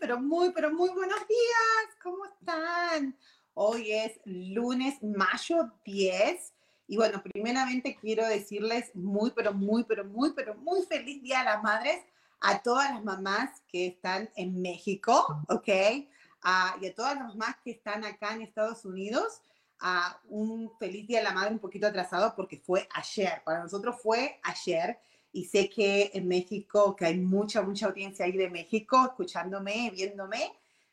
Pero muy, pero muy buenos días. ¿Cómo están? Hoy es lunes, mayo 10. Y bueno, primeramente quiero decirles muy, pero muy, pero muy, pero muy feliz Día de las Madres a todas las mamás que están en México, ¿ok? Ah, y a todas las mamás que están acá en Estados Unidos. a un feliz Día de la Madre un poquito atrasado porque fue ayer. Para nosotros fue ayer y sé que en México, que hay mucha, mucha audiencia ahí de México escuchándome, viéndome,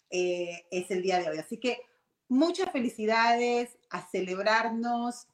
eh, es el día de hoy. Así que muchas felicidades, a celebrarnos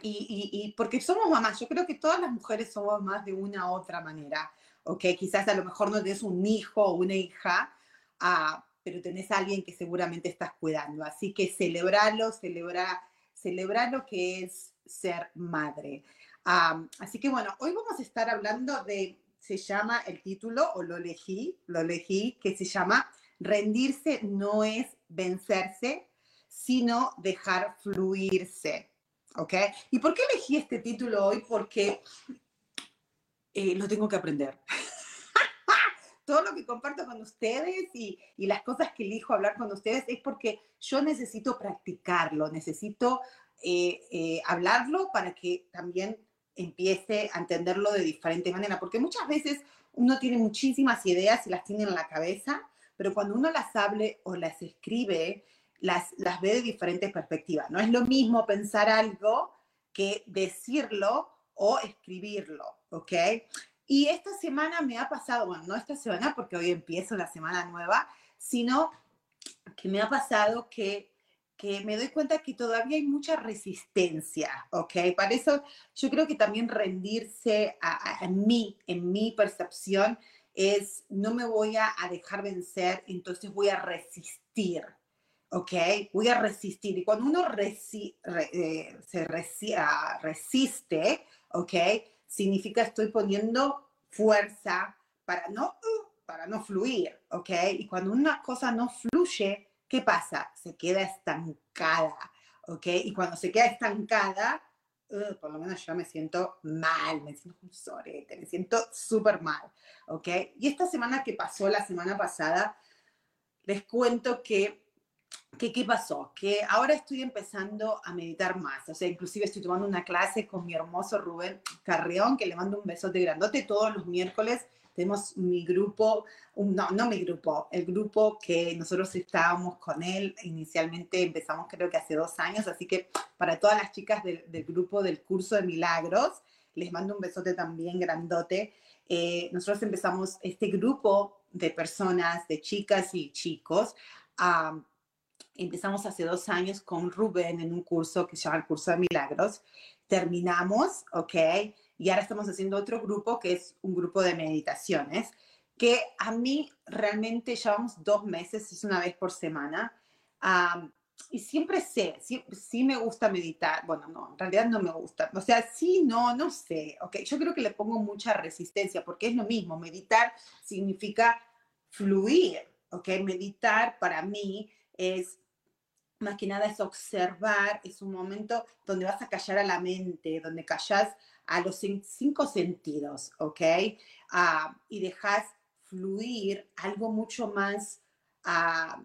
y, y, porque somos mamás. Yo creo que todas las mujeres somos mamás de una u otra manera, ¿ok? Quizás a lo mejor no tienes un hijo o una hija, ah, pero tenés a alguien que seguramente estás cuidando. Así que celebrarlo, celebra, celebrar lo que es ser madre así que bueno, hoy vamos a estar hablando de, se llama el título, o lo elegí, lo elegí, que se llama Rendirse no es vencerse, sino dejar fluirse. ¿Ok? ¿Y por qué elegí este título hoy? Porque eh, lo tengo que aprender. Todo lo que comparto con ustedes y, y, las cosas que elijo hablar con ustedes es porque yo necesito practicarlo, necesito eh, eh, hablarlo para que también empiece a entenderlo de diferente manera, porque muchas veces uno tiene muchísimas ideas y las tiene en la cabeza, pero cuando uno las hable o las escribe, las, las ve de diferentes perspectivas. No es lo mismo pensar algo que decirlo o escribirlo, ¿ok? Y esta semana me ha pasado, bueno, no esta semana porque hoy empiezo la semana nueva, sino que me ha pasado que que me doy cuenta que todavía hay mucha resistencia, ¿ok? Para eso yo creo que también rendirse a, mí, en mi percepción, es no me voy a, dejar vencer, entonces voy a resistir, ¿ok? Voy a resistir. Y cuando uno eh, se ah, resiste, ¿ok? Significa estoy poniendo fuerza para no, uh, para no fluir, ¿ok? Y cuando una cosa no fluye, ¿qué pasa? Se queda estancada, ¿ok? Y cuando se queda estancada, uh, por lo menos yo me siento mal, me siento un sorete, me siento súper mal, ¿ok? Y esta semana que pasó, la semana pasada, les cuento que ¿Qué, pasó? Que ahora estoy empezando a meditar más. O sea, inclusive estoy tomando una clase con mi hermoso Rubén Carreón, que le mando un besote grandote todos los miércoles tenemos mi grupo, no, no mi grupo, el grupo que nosotros estábamos con él, inicialmente empezamos creo que hace dos años, así que para todas las chicas del, grupo del curso de milagros, les mando un besote también grandote. Eh, nosotros empezamos este grupo de personas, de chicas y chicos, empezamos hace dos años con Rubén en un curso que se llama el curso de milagros. Terminamos, ¿ok? Y ahora estamos haciendo otro grupo que es un grupo de meditaciones, que a mí realmente llevamos dos meses, es una vez por semana. y siempre sé, sí, sí, me gusta meditar. Bueno, no, en realidad no me gusta. O sea, sí, no, no sé. Ok, yo creo que le pongo mucha resistencia porque es lo mismo. Meditar significa fluir. Ok, meditar para mí es más que nada es observar, es un momento donde vas a callar a la mente, donde callas a los cinco sentidos, ¿ok? Ah, y dejas fluir algo mucho más, uh,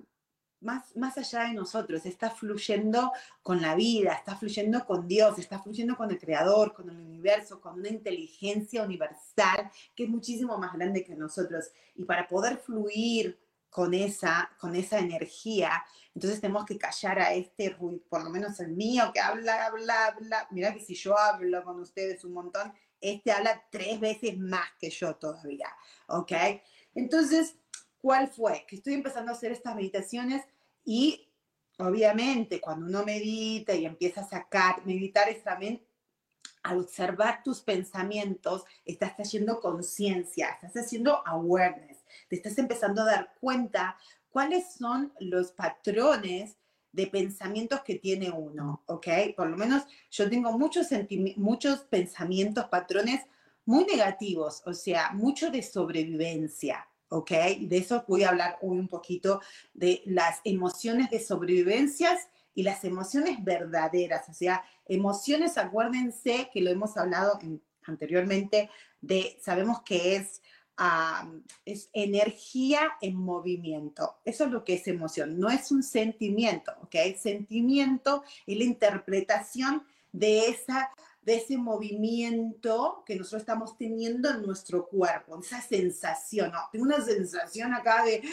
más, más allá de nosotros. Está fluyendo con la vida, está fluyendo con Dios, está fluyendo con el Creador, con el universo, con una inteligencia universal que es muchísimo más grande que nosotros. Y para poder fluir con esa, con esa energía. Entonces tenemos que callar a este ruido, por lo menos el mío que habla, habla, habla. Mira que si yo hablo con ustedes un montón, este habla tres veces más que yo todavía, ¿ok? Entonces, ¿cuál fue? Que estoy empezando a hacer estas meditaciones y obviamente cuando uno medita y empieza a sacar, meditar es también al observar tus pensamientos, estás haciendo conciencia, estás haciendo awareness, te estás empezando a dar cuenta cuáles son los patrones de pensamientos que tiene uno, ¿ok? Por lo menos yo tengo muchos, muchos pensamientos, patrones muy negativos, o sea, mucho de sobrevivencia, ¿ok? De eso voy a hablar hoy un poquito, de las emociones de sobrevivencias y las emociones verdaderas, o sea, emociones, acuérdense que lo hemos hablado anteriormente, de, sabemos que es, es energía en movimiento. Eso es lo que es emoción, no es un sentimiento, ¿ok? Sentimiento es la interpretación de esa de ese movimiento que nosotros estamos teniendo en nuestro cuerpo, esa sensación, ¿no? Tengo una sensación acá de,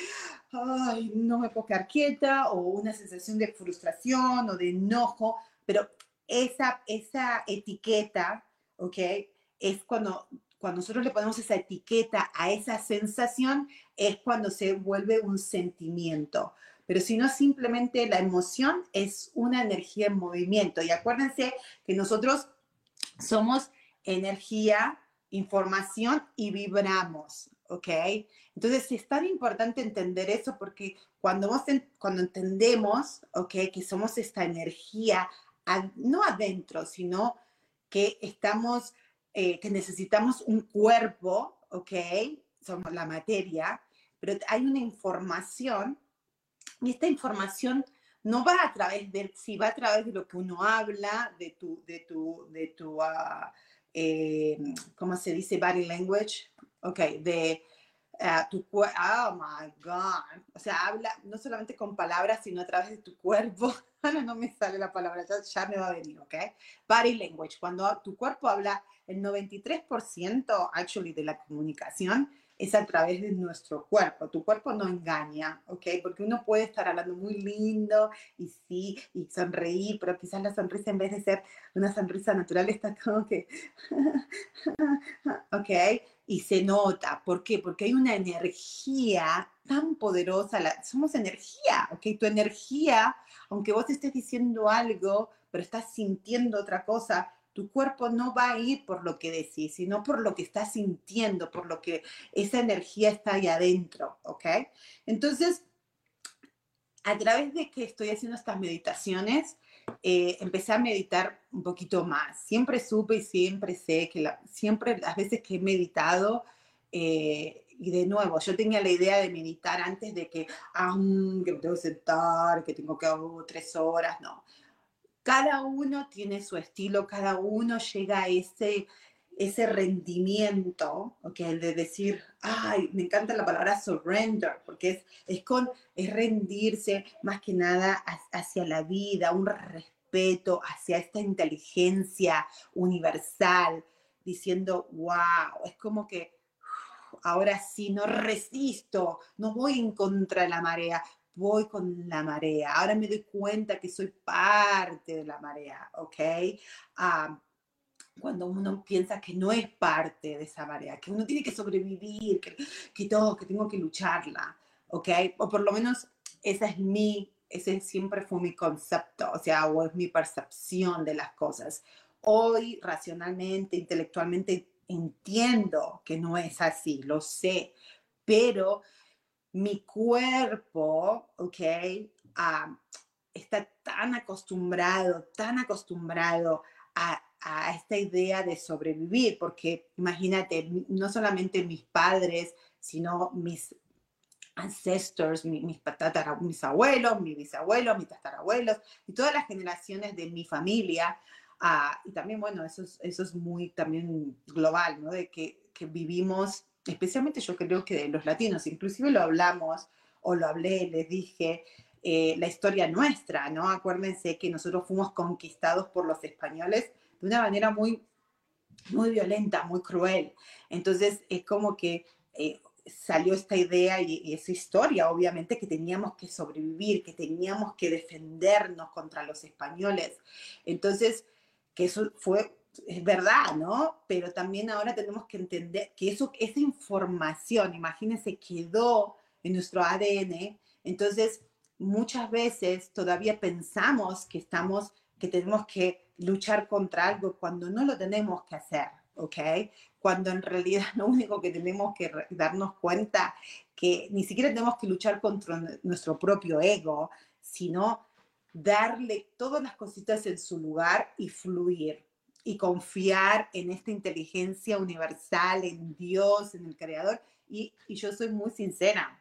ay, no me puedo quedar quieta, o una sensación de frustración o de enojo, pero esa, esa etiqueta, ¿ok? Es cuando, cuando nosotros le ponemos esa etiqueta a esa sensación, es cuando se vuelve un sentimiento pero si no simplemente la emoción es una energía en movimiento. Y acuérdense que nosotros somos energía, información y vibramos, ¿ok? Entonces es tan importante entender eso porque cuando, cuando entendemos, ¿ok? Que somos esta energía, no adentro, sino que estamos, eh, que necesitamos un cuerpo, ¿ok? Somos la materia, pero hay una información y esta información no va a través de, si va a través de lo que uno habla, de tu, de tu, de tu, uh, eh, ¿cómo se dice? Body language, ok, de uh, tu cuerpo, oh my God, o sea, habla no solamente con palabras, sino a través de tu cuerpo. Ahora no me sale la palabra, ya, ya me va a venir, ok. Body language, cuando tu cuerpo habla, el 93% actually de la comunicación es a través de nuestro cuerpo. Tu cuerpo no engaña, ¿ok? Porque uno puede estar hablando muy lindo y sí, y sonreír, pero quizás la sonrisa en vez de ser una sonrisa natural está como que, ¿ok? Y se nota. ¿Por qué? Porque hay una energía tan poderosa. somos energía, ¿ok? Tu energía, aunque vos estés diciendo algo, pero estás sintiendo otra cosa, tu cuerpo no va a ir por lo que decís, sino por lo que estás sintiendo, por lo que esa energía está ahí adentro, ¿ok? Entonces, a través de que estoy haciendo estas meditaciones, eh, empecé a meditar un poquito más. Siempre supe y siempre sé que siempre las veces que he meditado, eh, y de nuevo, yo tenía la idea de meditar antes de que, ah, que me tengo que sentar, que tengo que hacer tres horas, no cada uno tiene su estilo, cada uno llega a ese, ese rendimiento, ¿okay? de decir, ay, me encanta la palabra surrender, porque es, es, con, es rendirse más que nada hacia la vida, un respeto hacia esta inteligencia universal, diciendo, wow, es como que ahora sí, no resisto, no voy en contra de la marea, voy con la marea. Ahora me doy cuenta que soy parte de la marea, ¿ok? Ah, cuando uno piensa que no es parte de esa marea, que uno tiene que sobrevivir, que, que todo, que tengo que lucharla, ¿ok? O por lo menos esa es mi, ese siempre fue mi concepto, o sea, o es mi percepción de las cosas. Hoy, racionalmente, intelectualmente, entiendo que no es así, lo sé, pero mi cuerpo, ¿ok? está tan acostumbrado, tan acostumbrado a, esta idea de sobrevivir, porque imagínate, no solamente mis padres, sino mis ancestors, mis, mis, mis abuelos, mis bisabuelos, mis tatarabuelos y todas las generaciones de mi familia. Ah, y también, bueno, eso es, eso es muy también global, ¿no? De que, que vivimos especialmente yo creo que los latinos, inclusive lo hablamos o lo hablé, les dije, eh, la historia nuestra, ¿no? Acuérdense que nosotros fuimos conquistados por los españoles de una manera muy, muy violenta, muy cruel. Entonces es como que eh, salió esta idea y, esa historia, obviamente, que teníamos que sobrevivir, que teníamos que defendernos contra los españoles. Entonces, que eso fue, es verdad, ¿no? Pero también ahora tenemos que entender que eso, esa información, imagínense, quedó en nuestro ADN. Entonces, muchas veces todavía pensamos que estamos, que tenemos que luchar contra algo cuando no lo tenemos que hacer, ¿ok? Cuando en realidad lo único que tenemos que darnos cuenta que ni siquiera tenemos que luchar contra nuestro propio ego, sino darle todas las cositas en su lugar y fluir y confiar en esta inteligencia universal, en Dios, en el Creador. Y, y yo soy muy sincera,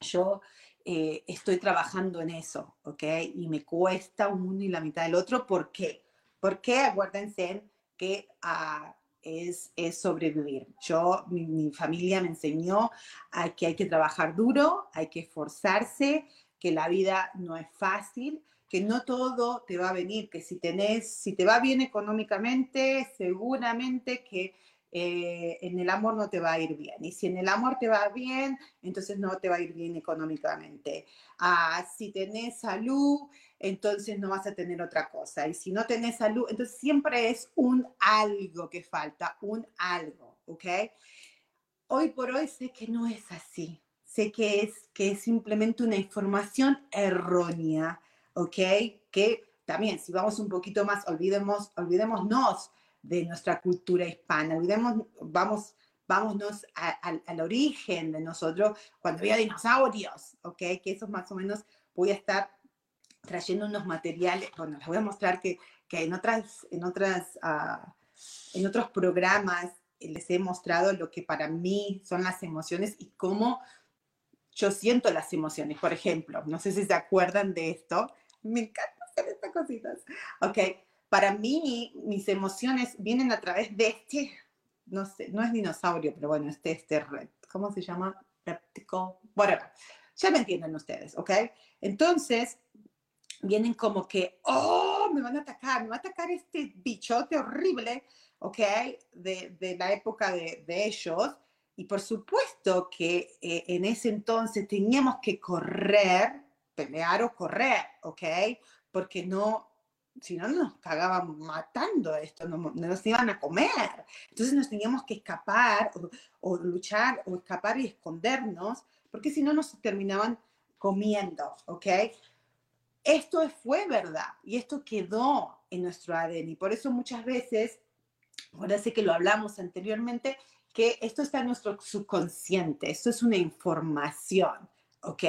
yo eh, estoy trabajando en eso, ¿ok? Y me cuesta uno y la mitad del otro. ¿Por qué? Porque acuérdense que ah, es, es, sobrevivir. Yo, mi, familia me enseñó a que hay que trabajar duro, hay que esforzarse, que la vida no es fácil, que no todo te va a venir, que si tenés, si te va bien económicamente, seguramente que eh, en el amor no te va a ir bien. Y si en el amor te va bien, entonces no te va a ir bien económicamente. Ah, si tenés salud, entonces no vas a tener otra cosa. Y si no tenés salud, entonces siempre es un algo que falta, un algo, ¿ok? Hoy por hoy sé que no es así. Sé que es, que es simplemente una información errónea, ¿ok? Que también, si vamos un poquito más, olvidemos, olvidémonos de nuestra cultura hispana. Olvidemos, vamos, vámonos al origen de nosotros cuando había dinosaurios, ¿ok? Que eso más o menos voy a estar trayendo unos materiales, bueno, les voy a mostrar que, que en, otras, en, otras, uh, en otros programas les he mostrado lo que para mí son las emociones y cómo yo siento las emociones. Por ejemplo, no sé si se acuerdan de esto, me encanta hacer estas cositas. Ok, para mí mis emociones vienen a través de este, no sé, no es dinosaurio, pero bueno, este, este, ¿cómo se llama? Reptico, bueno, ya me entienden ustedes, ¿ok? Entonces, vienen como que, oh, me van a atacar, me va a atacar este bichote horrible, ¿ok? De, de la época de, de, ellos. Y por supuesto que eh, en ese entonces teníamos que correr, pelear o correr, ¿ok? Porque no, si no nos cagaban matando esto, no, nos iban a comer. Entonces nos teníamos que escapar o, luchar o escapar y escondernos, porque si no nos terminaban comiendo, ¿ok? Esto fue verdad y esto quedó en nuestro ADN y por eso muchas veces, ahora sé que lo hablamos anteriormente, que esto está en nuestro subconsciente, esto es una información, ¿ok?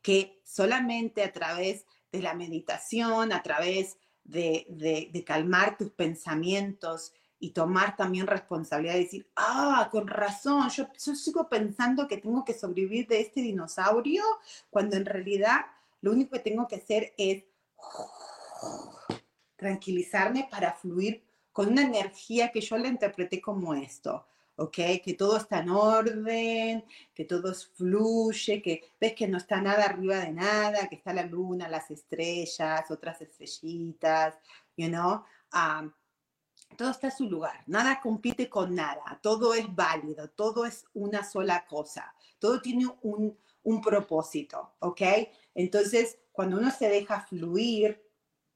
Que solamente a través de la meditación, a través de, calmar tus pensamientos y tomar también responsabilidad decir, ah, con razón, yo sigo pensando que tengo que sobrevivir de este dinosaurio, cuando en realidad lo único que tengo que hacer es tranquilizarme para fluir con una energía que yo la interpreté como esto. ¿ok? Que todo está en orden, que todo fluye, que ves que no está nada arriba de nada, que está la luna, las estrellas, otras estrellitas, you know? todo está en su lugar, nada compite con nada, todo es válido, todo es una sola cosa, todo tiene un, un propósito, ¿ok? Entonces, cuando uno se deja fluir,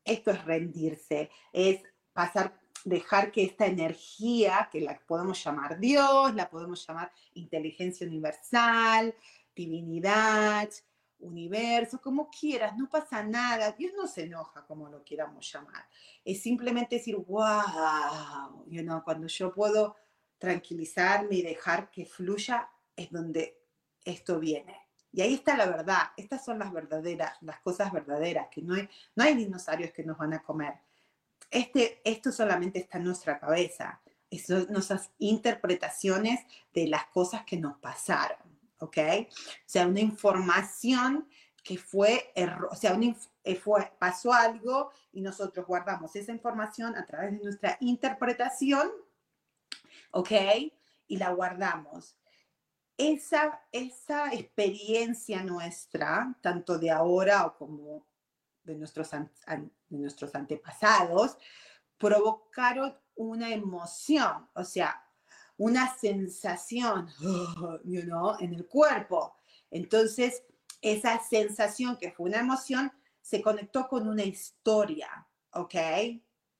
esto es rendirse, es pasar dejar que esta energía, que la podemos llamar Dios, la podemos llamar inteligencia universal, divinidad, universo, como quieras, no pasa nada, Dios no se enoja como lo quieramos llamar. Es simplemente decir, wow, you know, cuando yo puedo tranquilizarme y dejar que fluya, es donde esto viene. Y ahí está la verdad, estas son las verdaderas, las cosas verdaderas, que no hay, no hay dinosaurios que nos van a comer este, esto solamente está en nuestra cabeza, son nuestras interpretaciones de las cosas que nos pasaron, ¿ok? O sea, una información que fue, o sea, eh, fue, pasó algo y nosotros guardamos esa información a través de nuestra interpretación, ¿ok? Y la guardamos. Esa, esa experiencia nuestra, tanto de ahora o como de nuestros, nuestros antepasados, provocaron una emoción, o sea, una sensación, you en el cuerpo. Entonces, esa sensación que fue una emoción se conectó con una historia, ¿ok?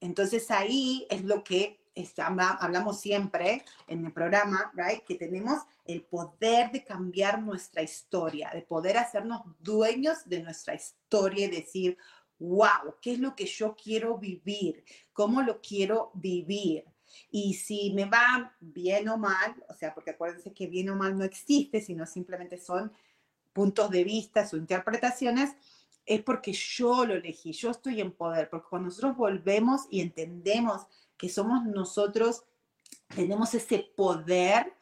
Entonces ahí es lo que hablamos siempre en el programa, right? Que tenemos el poder de cambiar nuestra historia, de poder hacernos dueños de nuestra historia y decir, wow, ¿qué es lo que yo quiero vivir? ¿Cómo lo quiero vivir? Y si me va bien o mal, o sea, porque acuérdense que bien o mal no existe, sino simplemente son puntos de vista o interpretaciones, es porque yo lo elegí, yo estoy en poder, porque cuando nosotros volvemos y entendemos que somos nosotros, tenemos ese poder,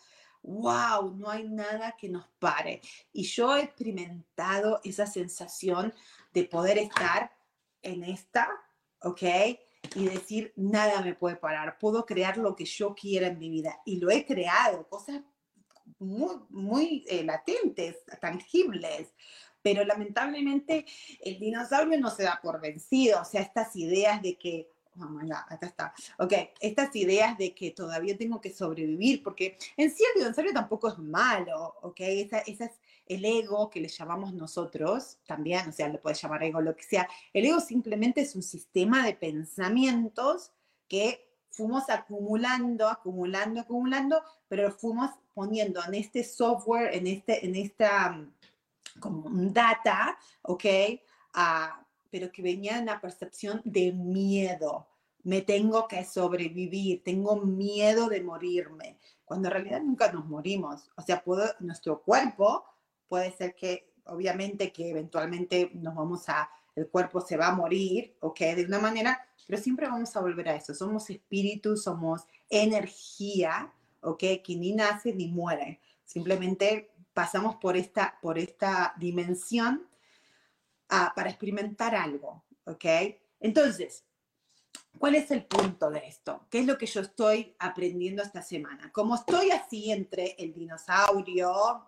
wow, no hay nada que nos pare. Y yo he experimentado esa sensación de poder estar en esta, ¿ok? Y decir, nada me puede parar, puedo crear lo que yo quiera en mi vida. Y lo he creado, cosas muy, muy eh, latentes, tangibles. Pero lamentablemente el dinosaurio no se da por vencido, o sea, estas ideas de que Oh acá está. Ok, estas ideas de que todavía tengo que sobrevivir, porque en sí el dinosaurio tampoco es malo, ok, esa, esa es el ego que le llamamos nosotros también, o sea, le puedes llamar ego, lo que sea. El ego simplemente es un sistema de pensamientos que fuimos acumulando, acumulando, acumulando, pero fuimos poniendo en este software, en, este, en esta mm, como data, ¿ok? Uh, pero que venía de una percepción de miedo. Me tengo que sobrevivir, tengo miedo de morirme, cuando en realidad nunca nos morimos. O sea, puedo, nuestro cuerpo puede ser que, obviamente, que eventualmente nos vamos a, el cuerpo se va a morir, ¿ok? De una manera, pero siempre vamos a volver a eso. Somos espíritu, somos energía, ¿ok? Que ni nace ni muere. Simplemente pasamos por esta, por esta dimensión para experimentar algo, ¿ok? Entonces, ¿cuál es el punto de esto? ¿Qué es lo que yo estoy aprendiendo esta semana? Como estoy así entre el dinosaurio,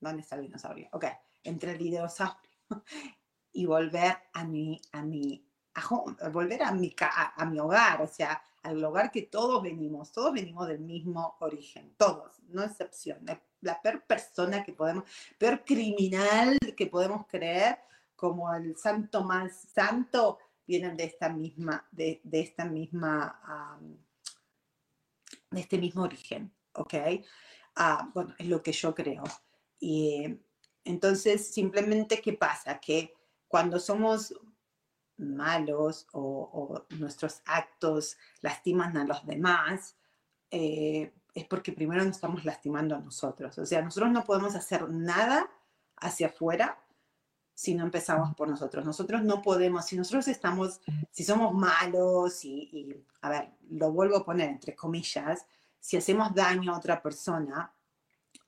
¿dónde está el dinosaurio? Ok, entre el dinosaurio y volver a mi, a mi, a, volver a mi, a, mi hogar, o sea, al hogar que todos venimos, todos venimos del mismo origen, todos, no excepción. La peor persona que podemos, peor criminal que podemos creer como el santo más santo vienen de esta misma, de, esta misma, de este mismo origen, ¿ok? Ah, bueno, es lo que yo creo. Y entonces, simplemente, ¿qué pasa? Que cuando somos malos o, nuestros actos lastiman a los demás, eh, es porque primero nos estamos lastimando a nosotros. O sea, nosotros no podemos hacer nada hacia afuera si no empezamos por nosotros. Nosotros no podemos, si nosotros estamos, si somos malos y, a ver, lo vuelvo a poner entre comillas, si hacemos daño a otra persona,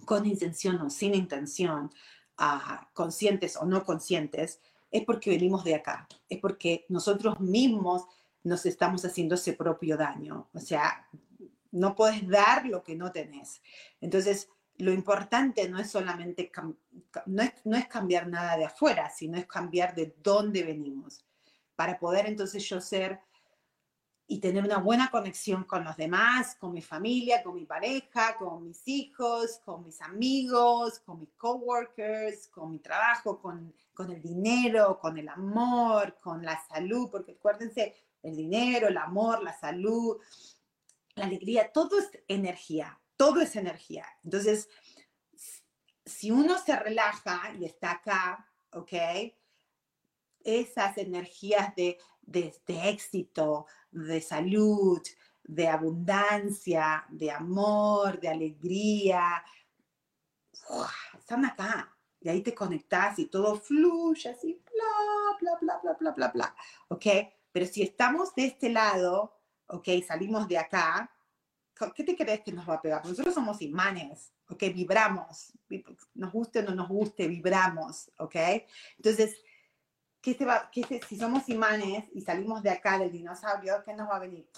con intención o sin intención, conscientes o no conscientes, es porque venimos de acá, es porque nosotros mismos nos estamos haciendo ese propio daño. O sea, no puedes dar lo que no tenés. Entonces, lo importante no es solamente, no es, no es cambiar nada de afuera, sino es cambiar de dónde venimos, para poder entonces yo ser y tener una buena conexión con los demás, con mi familia, con mi pareja, con mis hijos, con mis amigos, con mis coworkers, con mi trabajo, con, con el dinero, con el amor, con la salud, porque acuérdense, el dinero, el amor, la salud, la alegría, todo es energía todo es energía. Entonces, si uno se relaja y está acá, ¿ok? Esas energías de, éxito, de salud, de abundancia, de amor, de alegría, están acá. Y ahí te conectas y todo fluye así, bla, bla, bla, bla, bla, bla, bla. ¿Ok? Pero si estamos de este lado, ¿ok? Salimos de acá, ¿qué te crees que nos va a pegar? Nosotros somos imanes, ¿ok? Vibramos, nos guste o no nos guste, vibramos, ¿ok? Entonces, ¿qué se va, qué si somos imanes y salimos de acá del dinosaurio, ¿qué nos va a venir?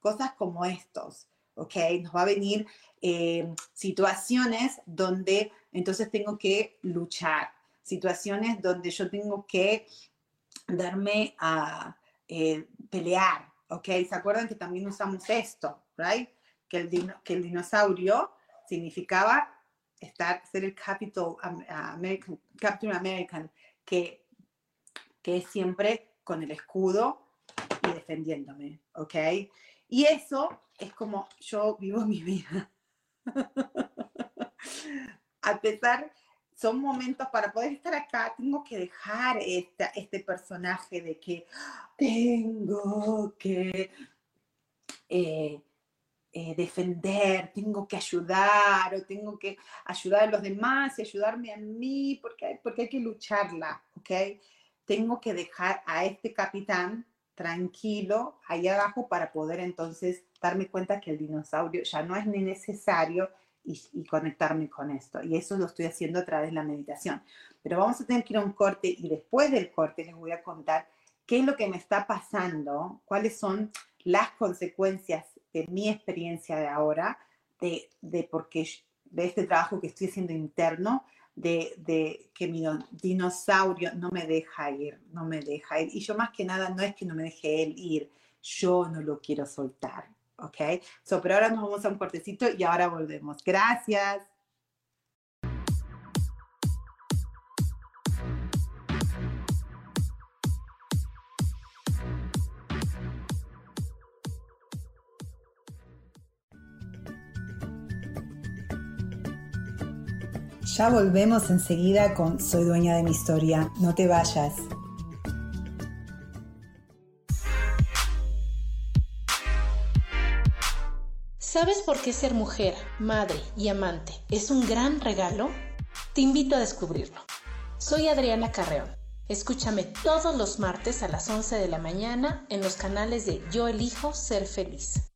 Cosas como estos, ¿ok? Nos va a venir eh, situaciones donde entonces tengo que luchar, situaciones donde yo tengo que darme a eh, pelear, ¿ok? ¿Se acuerdan que también usamos esto? Right? que el, que el dinosaurio significaba estar, ser el capital American, Captain American, que, que es siempre con el escudo y defendiéndome, ¿ok? Y eso es como yo vivo mi vida. A pesar, son momentos para poder estar acá, tengo que dejar esta, este personaje de que tengo que eh, eh, defender, tengo que ayudar o tengo que ayudar a los demás y ayudarme a mí porque, porque hay que lucharla, ¿ok? Tengo que dejar a este capitán tranquilo ahí abajo para poder entonces darme cuenta que el dinosaurio ya no es ni necesario y, conectarme con esto. Y eso lo estoy haciendo a través de la meditación. Pero vamos a tener que ir a un corte y después del corte les voy a contar qué es lo que me está pasando, cuáles son las consecuencias de mi experiencia de ahora, de, de porque de este trabajo que estoy haciendo interno, de, de, que mi dinosaurio no me deja ir, no me deja ir. Y yo más que nada no es que no me deje él ir, yo no lo quiero soltar. ¿ok? So, pero ahora nos vamos a un cortecito y ahora volvemos. Gracias. Ya volvemos enseguida con Soy dueña de mi historia. No te vayas. ¿Sabes por qué ser mujer, madre y amante es un gran regalo? Te invito a descubrirlo. Soy Adriana Carreón. Escúchame todos los martes a las 11 de la mañana en los canales de Yo elijo ser feliz.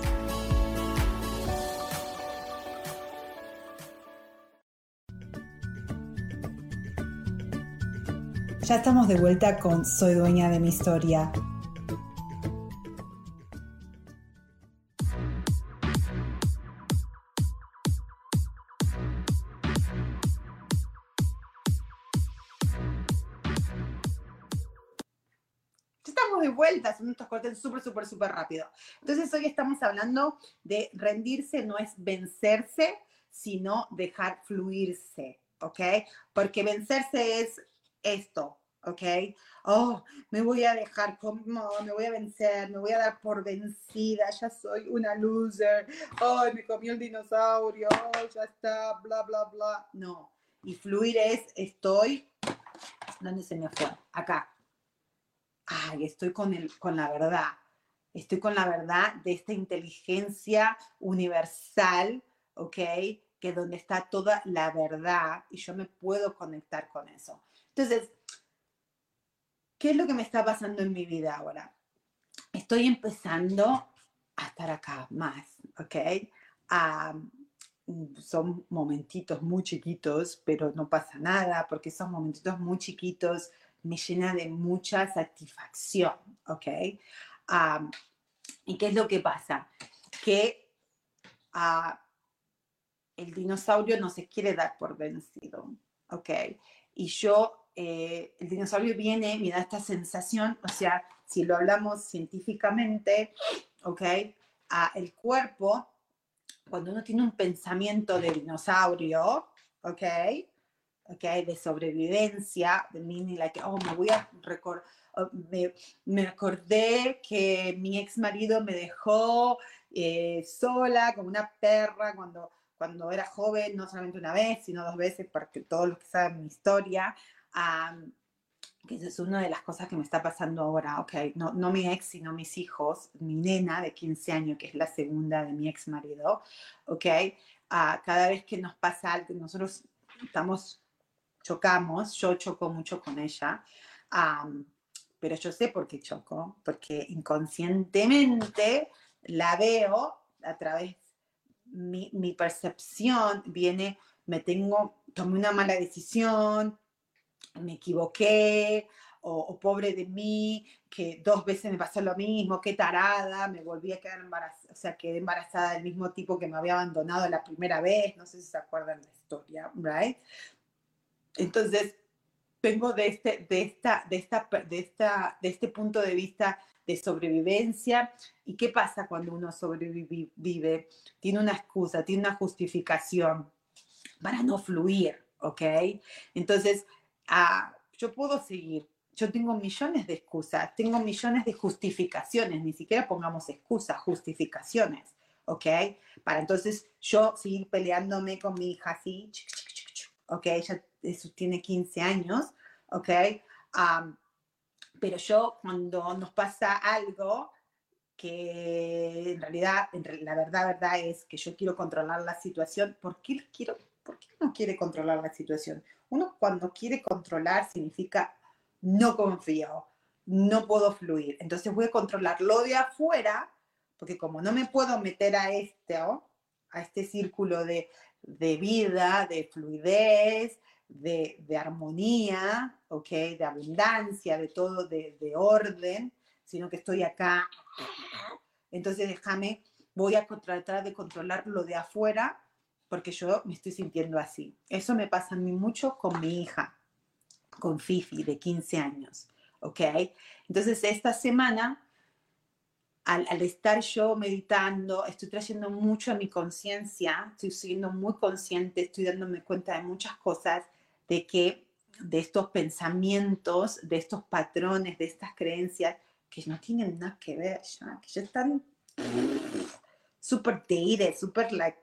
Ya estamos de vuelta con Soy dueña de mi historia vueltas, son estos cortes súper, súper, súper rápido. Entonces hoy estamos hablando de rendirse no es vencerse, sino dejar fluirse, ¿ok? Porque vencerse es esto, ¿ok? Oh, me voy a dejar, como, me voy a vencer, me voy a dar por vencida, ya soy una loser, oh, me comió el dinosaurio, oh, ya está, bla, bla, bla. No, y fluir es, estoy, ¿dónde se me fue? Acá, ay, estoy con, el, con la verdad, estoy con la verdad de esta inteligencia universal, ¿ok? Que donde está toda la verdad y yo me puedo conectar con eso. Entonces, ¿qué es lo que me está pasando en mi vida ahora? Estoy empezando a estar acá más, ¿ok? son momentitos muy chiquitos, pero no pasa nada porque son momentitos muy chiquitos me llena de mucha satisfacción, ¿ok? ¿Y qué es lo que pasa? Que uh, el dinosaurio no se quiere dar por vencido, ¿ok? Y yo, eh, el dinosaurio viene, me da esta sensación, o sea, si lo hablamos científicamente, ¿ok? Uh, el cuerpo, cuando uno tiene un pensamiento de dinosaurio, ¿ok? okay, de sobrevivencia, de mini, like, oh, me voy a recordar, oh, me, me, acordé que mi ex marido me dejó eh, sola como una perra cuando, cuando era joven, no solamente una vez, sino dos veces, porque todos los que saben mi historia, que eso es una de las cosas que me está pasando ahora, ok, no, no mi ex, sino mis hijos, mi nena de 15 años, que es la segunda de mi ex marido, ok, cada vez que nos pasa algo, nosotros estamos chocamos, yo choco mucho con ella, pero yo sé por qué choco, porque inconscientemente la veo a través, mi, mi percepción viene, me tengo, tomé una mala decisión, me equivoqué, o, pobre de mí, que dos veces me pasó lo mismo, qué tarada, me volví a quedar embarazada, o sea, quedé embarazada del mismo tipo que me había abandonado la primera vez, no sé si se acuerdan la historia, ¿right? Entonces, tengo de este, de esta, de esta, de esta, de este punto de vista de sobrevivencia. ¿Y qué pasa cuando uno sobrevive? Tiene una excusa, tiene una justificación para no fluir, ¿ok? Entonces, ah, yo puedo seguir yo tengo millones de excusas, tengo millones de justificaciones, ni siquiera pongamos excusas, justificaciones, ¿ok? Para entonces yo seguir peleándome con mi hija así, ¿ok? Ella tiene 15 años, ¿ok? pero yo cuando nos pasa algo que en realidad, la verdad, verdad es que yo quiero controlar la situación, ¿por qué, quiero, ¿por qué no quiere controlar la situación? Uno cuando quiere controlar significa no confío, no puedo fluir. Entonces voy a controlar lo de afuera, porque como no me puedo meter a este, a este círculo de, vida, de fluidez, de, armonía, ¿okay? de abundancia, de todo, de, de orden, sino que estoy acá. Entonces déjame, voy a tratar de controlar lo de afuera porque yo me estoy sintiendo así. Eso me pasa a mí mucho con mi hija con Fifi de 15 años, ¿ok? Entonces esta semana, al, estar yo meditando, estoy trayendo mucho a mi conciencia, estoy siendo muy consciente, estoy dándome cuenta de muchas cosas, de que de estos pensamientos, de estos patrones, de estas creencias que no tienen nada que ver, que ya están súper dated, súper like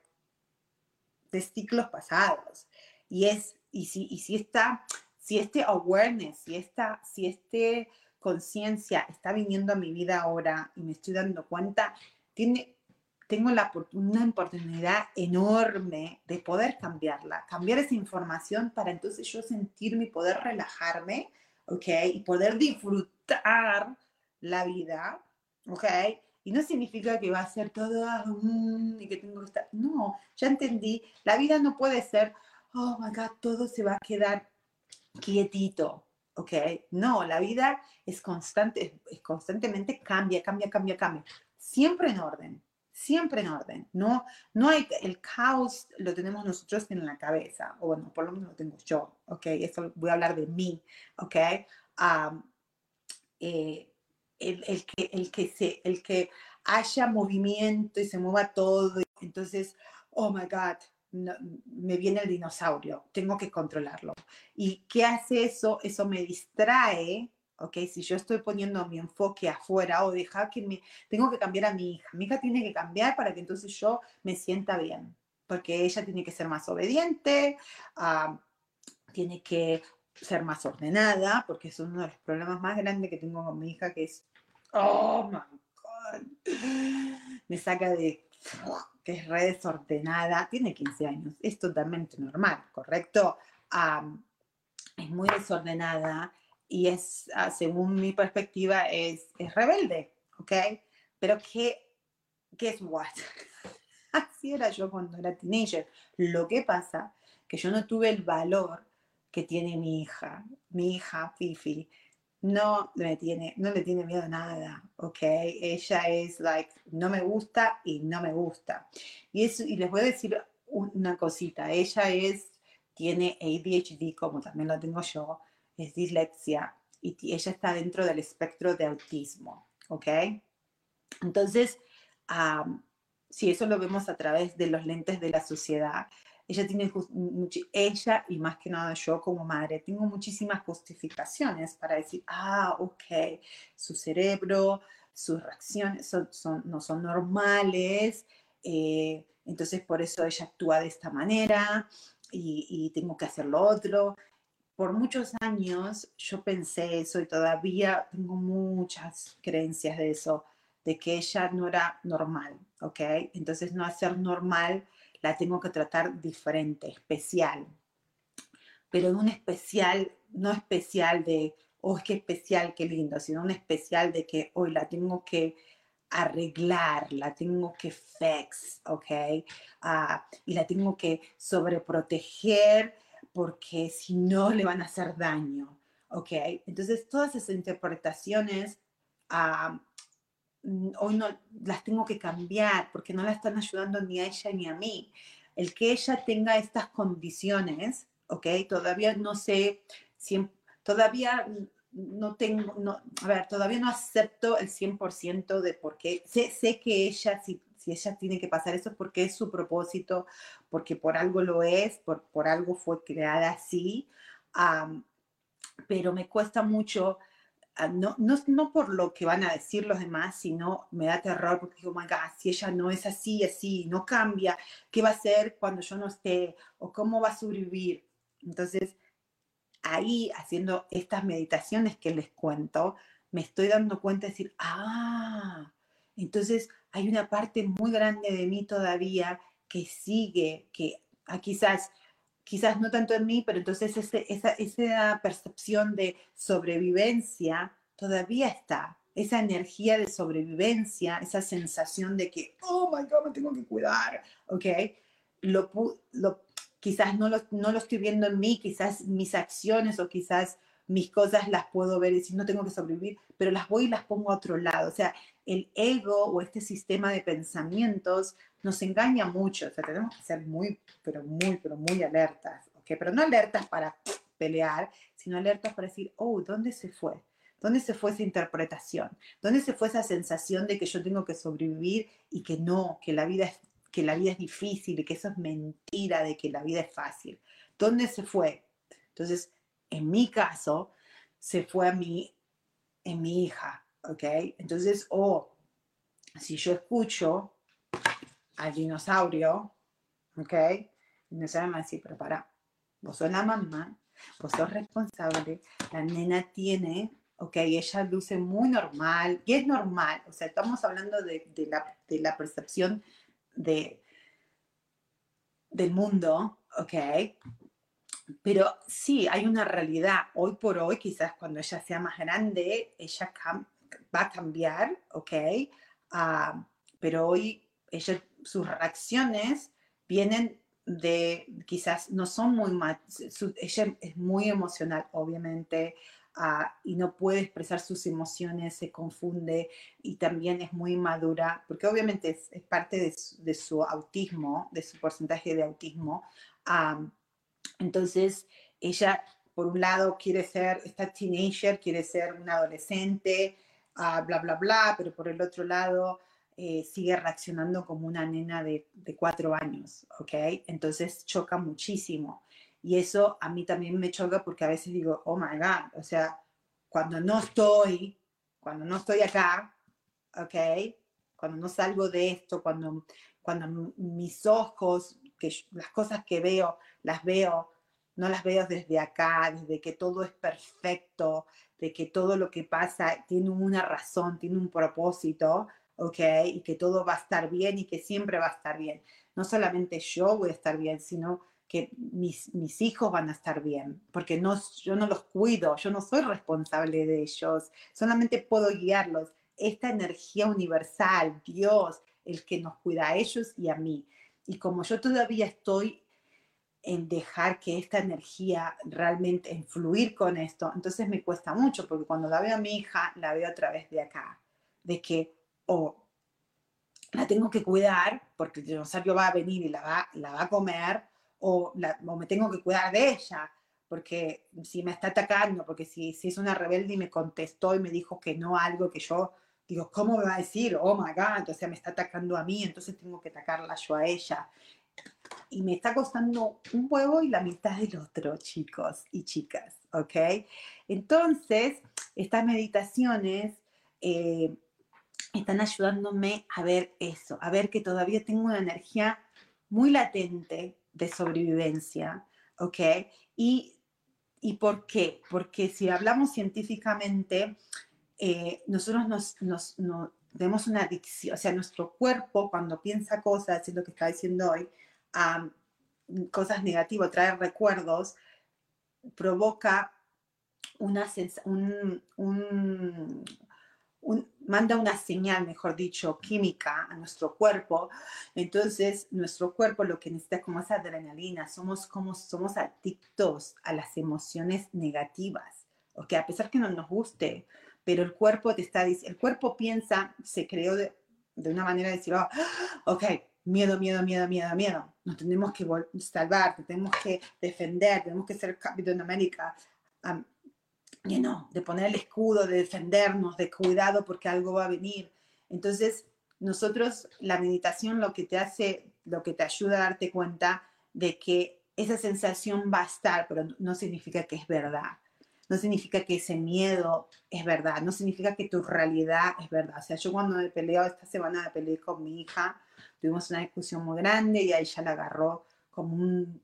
de ciclos pasados. Y es, y si, y si está, si este awareness, si esta, si este conciencia está viniendo a mi vida ahora y me estoy dando cuenta, tiene, tengo la, una oportunidad enorme de poder cambiarla, cambiar esa información para entonces yo sentirme y poder relajarme, ¿ok? Y poder disfrutar la vida, ¿ok? Y no significa que va a ser todo ah, mm, y que tengo que estar. No, ya entendí. La vida no puede ser, oh my God, todo se va a quedar quietito, ¿ok? No, la vida es constante, es constantemente cambia, cambia, cambia, cambia. Siempre en orden, siempre en orden. No, no hay, el caos lo tenemos nosotros en la cabeza, o bueno, por lo menos lo tengo yo, ¿ok? Eso voy a hablar de mí, ¿ok? Eh, el, el, que, el, que se, el que haya movimiento y se mueva todo, entonces, oh my God, me viene el dinosaurio, tengo que controlarlo. ¿Y qué hace eso? Eso me distrae, ¿ok? Si yo estoy poniendo mi enfoque afuera o dejar que me... Tengo que cambiar a mi hija. Mi hija tiene que cambiar para que entonces yo me sienta bien, porque ella tiene que ser más obediente, ah, tiene que ser más ordenada, porque es uno de los problemas más grandes que tengo con mi hija, que es, oh my God, me saca de que es re desordenada, tiene 15 años, es totalmente normal, ¿correcto? es muy desordenada y es, ah, según mi perspectiva, es, es rebelde, ¿ok? Pero ¿qué, qué es what? Así era yo cuando era teenager. Lo que pasa que yo no tuve el valor que tiene mi hija, mi hija Fifi, no le tiene, no le tiene miedo a nada, ¿ok? Ella es like, no me gusta y no me gusta. Y, eso, y les voy a decir una cosita, ella es, tiene ADHD como también lo tengo yo, es dislexia y ella está dentro del espectro de autismo, ¿ok? Entonces, si eso lo vemos a través de los lentes de la sociedad, ella tiene, ella y más que nada yo como madre, tengo muchísimas justificaciones para decir, ah, ok, su cerebro, sus reacciones son, no son normales, eh, entonces por eso ella actúa de esta manera y, y tengo que hacer lo otro. Por muchos años yo pensé eso y todavía tengo muchas creencias de eso, de que ella no era normal, ¿ok? Entonces no hacer normal la tengo que tratar diferente, especial. Pero un especial, no especial de, oh, qué especial, qué lindo, sino un especial de que hoy la tengo que arreglar, la tengo que fix, ¿ok? Ah, y la tengo que sobreproteger porque si no le van a hacer daño, ¿ok? Entonces todas esas interpretaciones mm, hoy no las tengo que cambiar porque no la están ayudando ni a ella ni a mí. El que ella tenga estas condiciones, ¿ok? Todavía no sé, si, todavía no tengo, no, a ver, todavía no acepto el 100% de por qué. Sé, sé que ella, si, si, ella tiene que pasar eso, es porque es su propósito, porque por algo lo es, por, por algo fue creada así. pero me cuesta mucho, no, no, no, por lo que van a decir los demás, sino me da terror porque digo, my God, si ella no es así, así, no cambia, ¿qué va a hacer cuando yo no esté? ¿O cómo va a sobrevivir? Entonces, ahí haciendo estas meditaciones que les cuento, me estoy dando cuenta de decir, ah, entonces hay una parte muy grande de mí todavía que sigue, que ah, quizás, quizás no tanto en mí, pero entonces esa, esa percepción de sobrevivencia todavía está. Esa energía de sobrevivencia, esa sensación de que, oh my God, me tengo que cuidar, ¿ok? Lo, lo quizás no lo, no lo estoy viendo en mí, quizás mis acciones o quizás mis cosas las puedo ver y decir, no tengo que sobrevivir, pero las voy y las pongo a otro lado. O sea, el ego o este sistema de pensamientos nos engaña mucho. O sea, tenemos que ser muy, pero muy, pero muy alertas. ¿ok? Pero no alertas para pelear, sino alertas para decir, oh, ¿dónde se fue? ¿Dónde se fue esa interpretación? ¿Dónde se fue esa sensación de que yo tengo que sobrevivir y que no, que la vida es que la vida es difícil y que eso es mentira de que la vida es fácil. ¿Dónde se fue? Entonces, en mi caso, se fue a mí, en mi hija, ¿ok? Entonces, o si yo escucho al dinosaurio, ¿ok? Dinosaurio me va a decir, pero para, vos sos la mamá, vos sos responsable, la nena tiene, ok, ella luce muy normal, y es normal, o sea, estamos hablando de, la, de la percepción de, del mundo, ¿ok? Pero sí, hay una realidad. Hoy por hoy, quizás cuando ella sea más grande, ella va a cambiar, ¿ok? Ah, pero hoy ella, sus reacciones vienen de, quizás no son muy, ella es muy emocional, obviamente, y no puede expresar sus emociones, se confunde y también es muy madura, porque obviamente es, parte de su, autismo, de su porcentaje de autismo. entonces, ella, por un lado, quiere ser, esta teenager, quiere ser una adolescente, uh, bla, bla, bla, pero por el otro lado, eh, sigue reaccionando como una nena de, cuatro años, ¿ok? Entonces choca muchísimo. Y eso a mí también me choca porque a veces digo, oh my God, o sea, cuando no estoy, cuando no estoy acá, ¿ok? Cuando no salgo de esto, cuando, cuando mis ojos, que las cosas que veo, las veo, no las veo desde acá, desde que todo es perfecto, de que todo lo que pasa tiene una razón, tiene un propósito, ¿ok? Y que todo va a estar bien y que siempre va a estar bien. No solamente yo voy a estar bien, sino que mis, mis, hijos van a estar bien, porque no, yo no los cuido, yo no soy responsable de ellos, solamente puedo guiarlos. Esta energía universal, Dios, el que nos cuida a ellos y a mí. Y como yo todavía estoy en dejar que esta energía realmente, en fluir con esto, entonces me cuesta mucho, porque cuando la veo a mi hija, la veo a través de acá, de que, o la tengo que cuidar, porque el dinosaurio va a venir y la va, la va a comer, o, me tengo que cuidar de ella, porque si me está atacando, porque si, si es una rebelde y me contestó y me dijo que no algo que yo digo, ¿cómo me va a decir? Oh my God, entonces me está atacando a mí, entonces tengo que atacarla yo a ella. Y me está costando un huevo y la mitad del otro, chicos y chicas, ¿ok? Entonces, estas meditaciones eh, están ayudándome a ver eso, a ver que todavía tengo una energía muy latente de sobrevivencia, ¿ok? Y, ¿Y por qué? Porque si hablamos científicamente, eh, nosotros nos, nos, tenemos una adicción, o sea, nuestro cuerpo cuando piensa cosas, es lo que está diciendo hoy, cosas negativas, trae recuerdos, provoca una un, un, manda una señal, mejor dicho, química a nuestro cuerpo. Entonces, nuestro cuerpo lo que necesita es como esa adrenalina. Somos como somos adictos a las emociones negativas. ¿ok? A pesar que no nos guste, pero el cuerpo te está diciendo, el cuerpo piensa, se creó de, de una manera de decir, oh, ok, miedo, miedo, miedo, miedo, miedo. Nos tenemos que salvar, tenemos que defender, tenemos que ser Capitán América. Um, you know, de poner el escudo, de defendernos, de cuidado porque algo va a venir. Entonces, nosotros, la meditación lo que te hace, lo que te ayuda a darte cuenta de que esa sensación va a estar, pero no significa que es verdad. No significa que ese miedo es verdad, no significa que tu realidad es verdad. O sea, yo cuando me peleado esta semana me peleé con mi hija, tuvimos una discusión muy grande y a ella la agarró como un,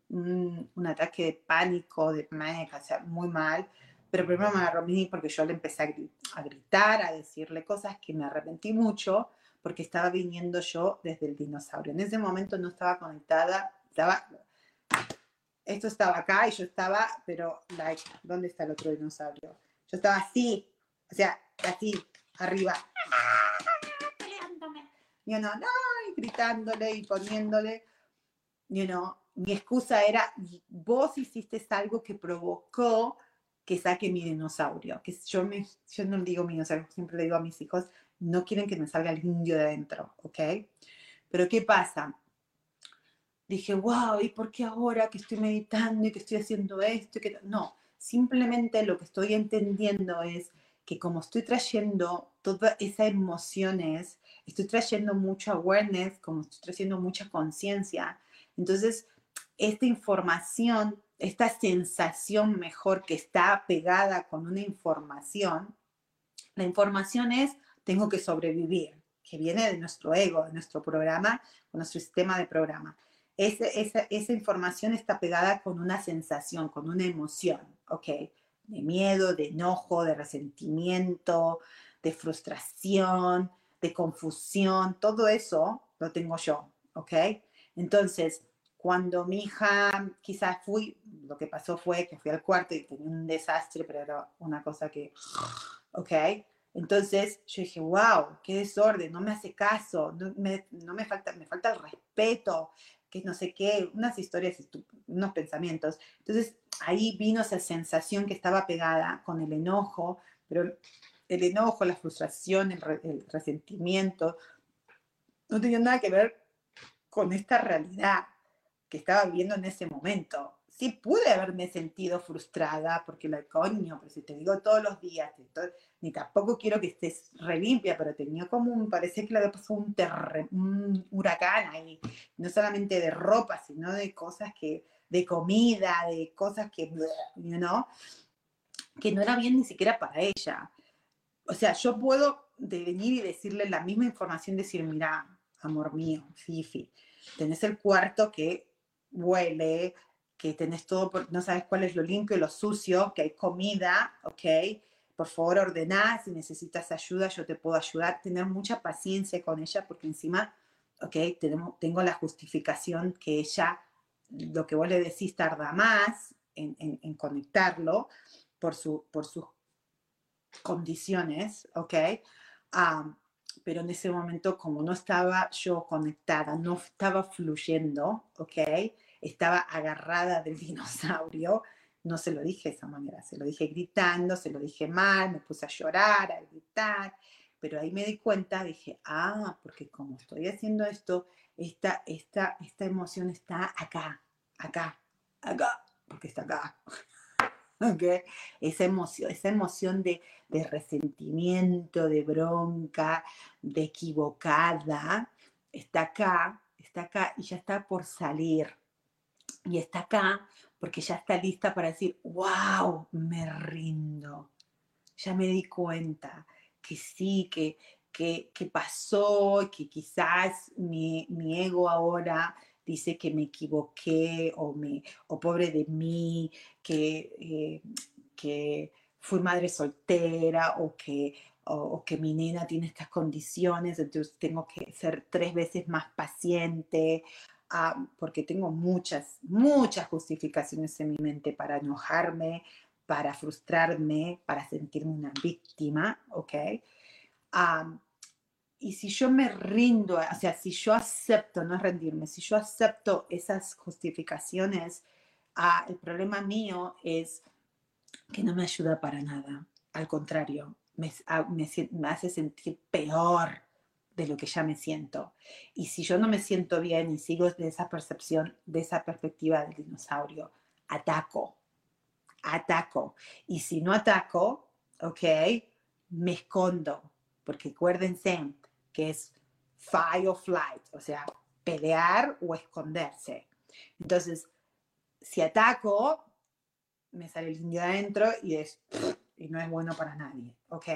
un, ataque de pánico, de pánico, o sea, muy mal. Pero primero me agarró a mí porque yo le empecé a, gritar, a decirle cosas que me arrepentí mucho porque estaba viniendo yo desde el dinosaurio. En ese momento no estaba conectada, estaba, esto estaba acá y yo estaba, pero, like, ¿dónde está el otro dinosaurio? Yo estaba así, o sea, así, arriba, peleándome. You know, no, y gritándole y poniéndole, you know, mi excusa era, vos hiciste algo que provocó que saque mi dinosaurio, que yo, me, yo no digo mi dinosaurio, siempre le digo a mis hijos, no quieren que me salga el indio de adentro, ¿ok? Pero ¿qué pasa? Dije, wow, ¿y por qué ahora que estoy meditando y que estoy haciendo esto? que... No, simplemente lo que estoy entendiendo es que como estoy trayendo todas esas emociones, estoy trayendo mucho awareness, como estoy trayendo mucha conciencia, entonces esta información esta sensación mejor que está pegada con una información, la información es, tengo que sobrevivir, que viene de nuestro ego, de nuestro programa, con nuestro sistema de programa. esa, esa, información está pegada con una sensación, con una emoción, ¿ok? De miedo, de enojo, de resentimiento, de frustración, de confusión, todo eso lo tengo yo, ¿ok? Entonces, cuando mi hija, quizás fui, lo que pasó fue que fui al cuarto y tenía un desastre, pero era una cosa que, ok. Entonces yo dije, wow, qué desorden, no me hace caso, no me, falta, me falta el respeto, que no sé qué, unas historias, unos pensamientos. Entonces ahí vino esa sensación que estaba pegada con el enojo, pero el enojo, la frustración, el resentimiento, no tenía nada que ver con esta realidad que estaba viviendo en ese momento. Sí pude haberme sentido frustrada porque la coño, pero si te digo todos los días, ni tampoco quiero que estés relimpia, pero tenía como un, parece que le pasado un, un huracán ahí, no solamente de ropa, sino de cosas que, de comida, de cosas que, you know, que no era bien ni siquiera para ella. O sea, yo puedo venir y decirle la misma información, decir, mira, amor mío, Fifi, tenés el cuarto que huele, que tenés todo, no sabes cuál es lo limpio y lo sucio, que hay comida, ¿ok? Por favor, ordená, si necesitas ayuda, yo te puedo ayudar. Tener mucha paciencia con ella porque encima, ¿ok? Tenemos, tengo la justificación que ella, lo que vos le decís, tarda más en, en, conectarlo por, su, por sus condiciones, ¿ok? pero en ese momento, como no estaba yo conectada, no estaba fluyendo, ¿ok? Estaba agarrada del dinosaurio. No se lo dije de esa manera, se lo dije gritando, se lo dije mal, me puse a llorar, a gritar, pero ahí me di cuenta, dije, ah, porque como estoy haciendo esto, esta, esta, esta emoción está acá, acá, acá, porque está acá. Esa emoción, esa emoción de, de resentimiento, de bronca, de equivocada, está acá, está acá y ya está por salir y está acá porque ya está lista para decir, wow, me rindo. Ya me di cuenta que sí, que, que, que pasó, que quizás mi, mi, ego ahora dice que me equivoqué o, me, o pobre de mí, que, eh, que fui madre soltera o que, o, que mi nena tiene estas condiciones, entonces tengo que ser tres veces más paciente porque tengo muchas, muchas justificaciones en mi mente para enojarme, para frustrarme, para sentirme una víctima, ¿ok? y si yo me rindo, o sea, si yo acepto, no rendirme, si yo acepto esas justificaciones, ah, el problema mío es que no me ayuda para nada. Al contrario, me, ah, me, me hace sentir peor de lo que ya me siento. Y si yo no me siento bien y sigo de esa percepción, de esa perspectiva del dinosaurio, ataco, ataco. Y si no ataco, ok, me escondo, porque acuérdense que es fight or flight, o sea, pelear o esconderse. Entonces, si ataco, me sale el indio adentro y, es, y no es bueno para nadie, ¿ok?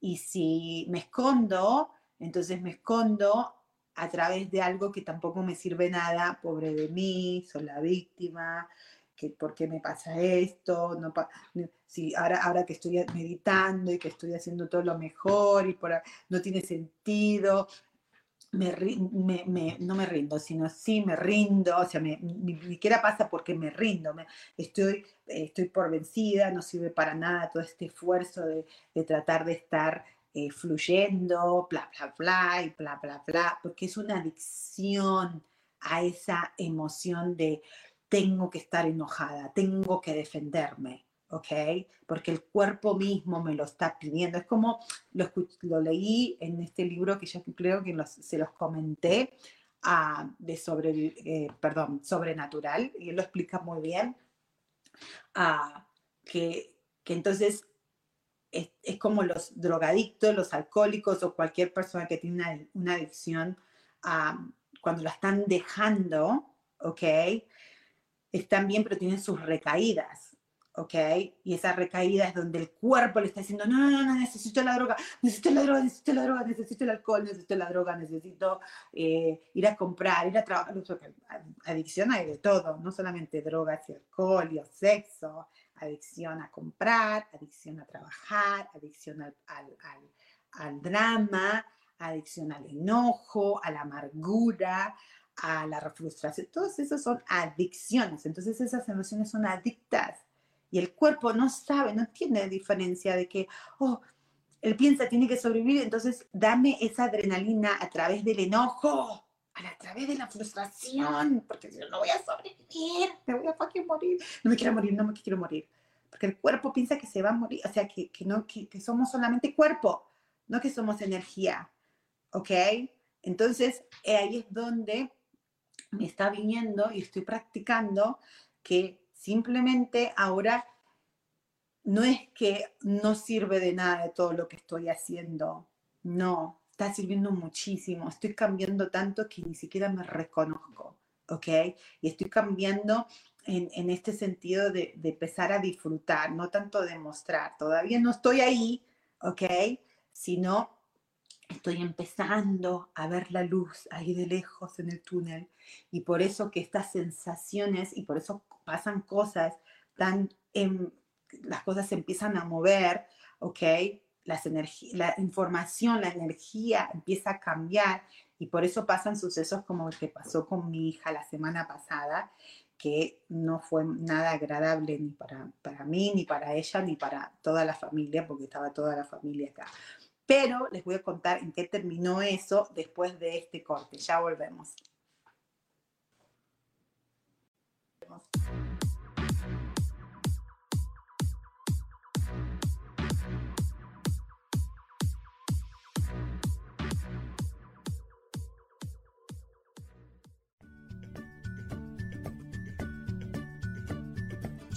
Y si me escondo, entonces me escondo a través de algo que tampoco me sirve nada, pobre de mí, soy la víctima, que por qué me pasa esto, no si ahora, ahora que estoy meditando y que estoy haciendo todo lo mejor y por, no tiene sentido, me, no me rindo, sino sí me rindo, o sea, ni siquiera pasa porque me rindo, estoy, estoy por vencida, no sirve para nada todo este esfuerzo de, de tratar de estar eh, fluyendo, bla, bla, bla, y bla, bla, bla, porque es una adicción a esa emoción de tengo que estar enojada, tengo que defenderme, ¿ok? Porque el cuerpo mismo me lo está pidiendo. Es como lo, lo leí en este libro que yo creo que se los comenté, ah, de sobre, eh, perdón, sobrenatural, y él lo explica muy bien, ah, que, que entonces es, es, como los drogadictos, los alcohólicos o cualquier persona que tiene una, una adicción, ah, cuando la están dejando, ¿ok? están bien, pero tienen sus recaídas, ¿ok? Y esa recaída es donde el cuerpo le está diciendo, no, no, no, necesito la droga, necesito la droga, necesito la droga, necesito el alcohol, necesito la droga, necesito eh, ir a comprar, ir a trabajar. Adicción hay de todo, no solamente drogas y alcohol y sexo, adicción a comprar, adicción a trabajar, adicción al, al, al drama, adicción al enojo, a la amargura, a la frustración, todos esos son adicciones, entonces esas emociones son adictas y el cuerpo no sabe, no tiene diferencia de que, oh, él piensa, tiene que sobrevivir, entonces dame esa adrenalina a través del enojo, a través de la frustración, porque si no, voy a sobrevivir, me voy a fucking morir, no me quiero morir, no me quiero morir, porque el cuerpo piensa que se va a morir, o sea, que, que no, que, que somos solamente cuerpo, no que somos energía, ¿ok? Entonces, ahí es donde me está viniendo y estoy practicando que simplemente ahora no es que no sirve de nada de todo lo que estoy haciendo, no, está sirviendo muchísimo, estoy cambiando tanto que ni siquiera me reconozco, ¿ok? Y estoy cambiando en, en este sentido de, de, empezar a disfrutar, no tanto de mostrar, todavía no estoy ahí, ¿ok? Sino estoy empezando a ver la luz ahí de lejos en el túnel y por eso que estas sensaciones y por eso pasan cosas tan, las cosas se empiezan a mover, ¿ok? Las la información, la energía empieza a cambiar y por eso pasan sucesos como el que pasó con mi hija la semana pasada, que no fue nada agradable ni para, para mí, ni para ella, ni para toda la familia, porque estaba toda la familia acá. Pero les voy a contar en qué terminó eso después de este corte. Ya volvemos.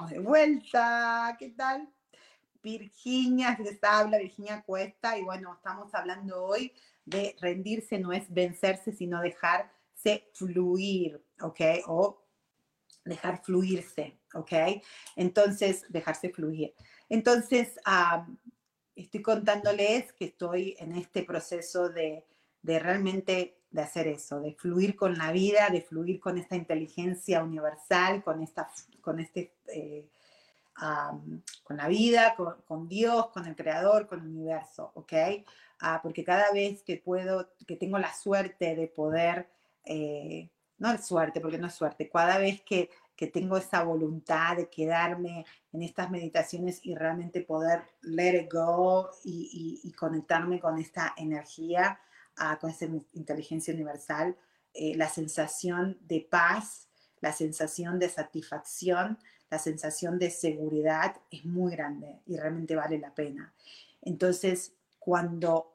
De vuelta. ¿Qué tal? Virginia les habla, Virginia Cuesta, y bueno, estamos hablando hoy de rendirse no es vencerse, sino dejarse fluir, ¿ok? O dejar fluirse, ¿ok? Entonces, dejarse fluir. Entonces, estoy contándoles que estoy en este proceso de, realmente de hacer eso, de fluir con la vida, de fluir con esta inteligencia universal, con esta, con este, eh, con la vida, con, Dios, con el Creador, con el universo, ¿ok? Ah, porque cada vez que puedo, que tengo la suerte de poder eh, no es suerte, porque no es suerte, cada vez que, que tengo esa voluntad de quedarme en estas meditaciones y realmente poder let it go y, conectarme con esta energía, con esa inteligencia universal, eh, la sensación de paz, la sensación de satisfacción, la sensación de seguridad es muy grande y realmente vale la pena. Entonces, cuando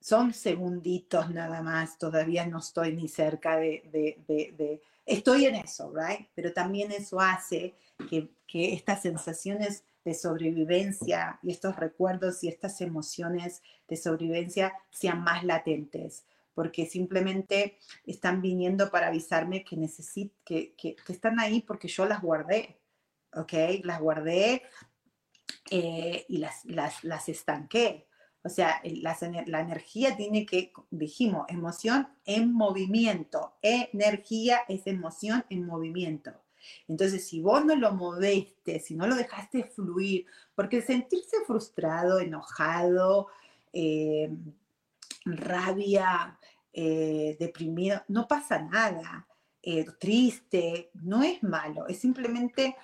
son segunditos nada más, todavía no estoy ni cerca de, estoy en eso, right? Pero también eso hace que estas sensaciones de sobrevivencia y estos recuerdos y estas emociones de sobrevivencia sean más latentes, porque simplemente están viniendo para avisarme que, necesito, que, que, están ahí porque yo las guardé, ¿ok? Las guardé eh, y las, las, las estanqué. O sea, la energía tiene que, dijimos, emoción en movimiento. Energía es emoción en movimiento. Entonces, si vos no lo moviste, si no lo dejaste fluir, porque sentirse frustrado, enojado, eh, rabia, eh, deprimido, no pasa nada. Eh, triste, no es malo, es simplemente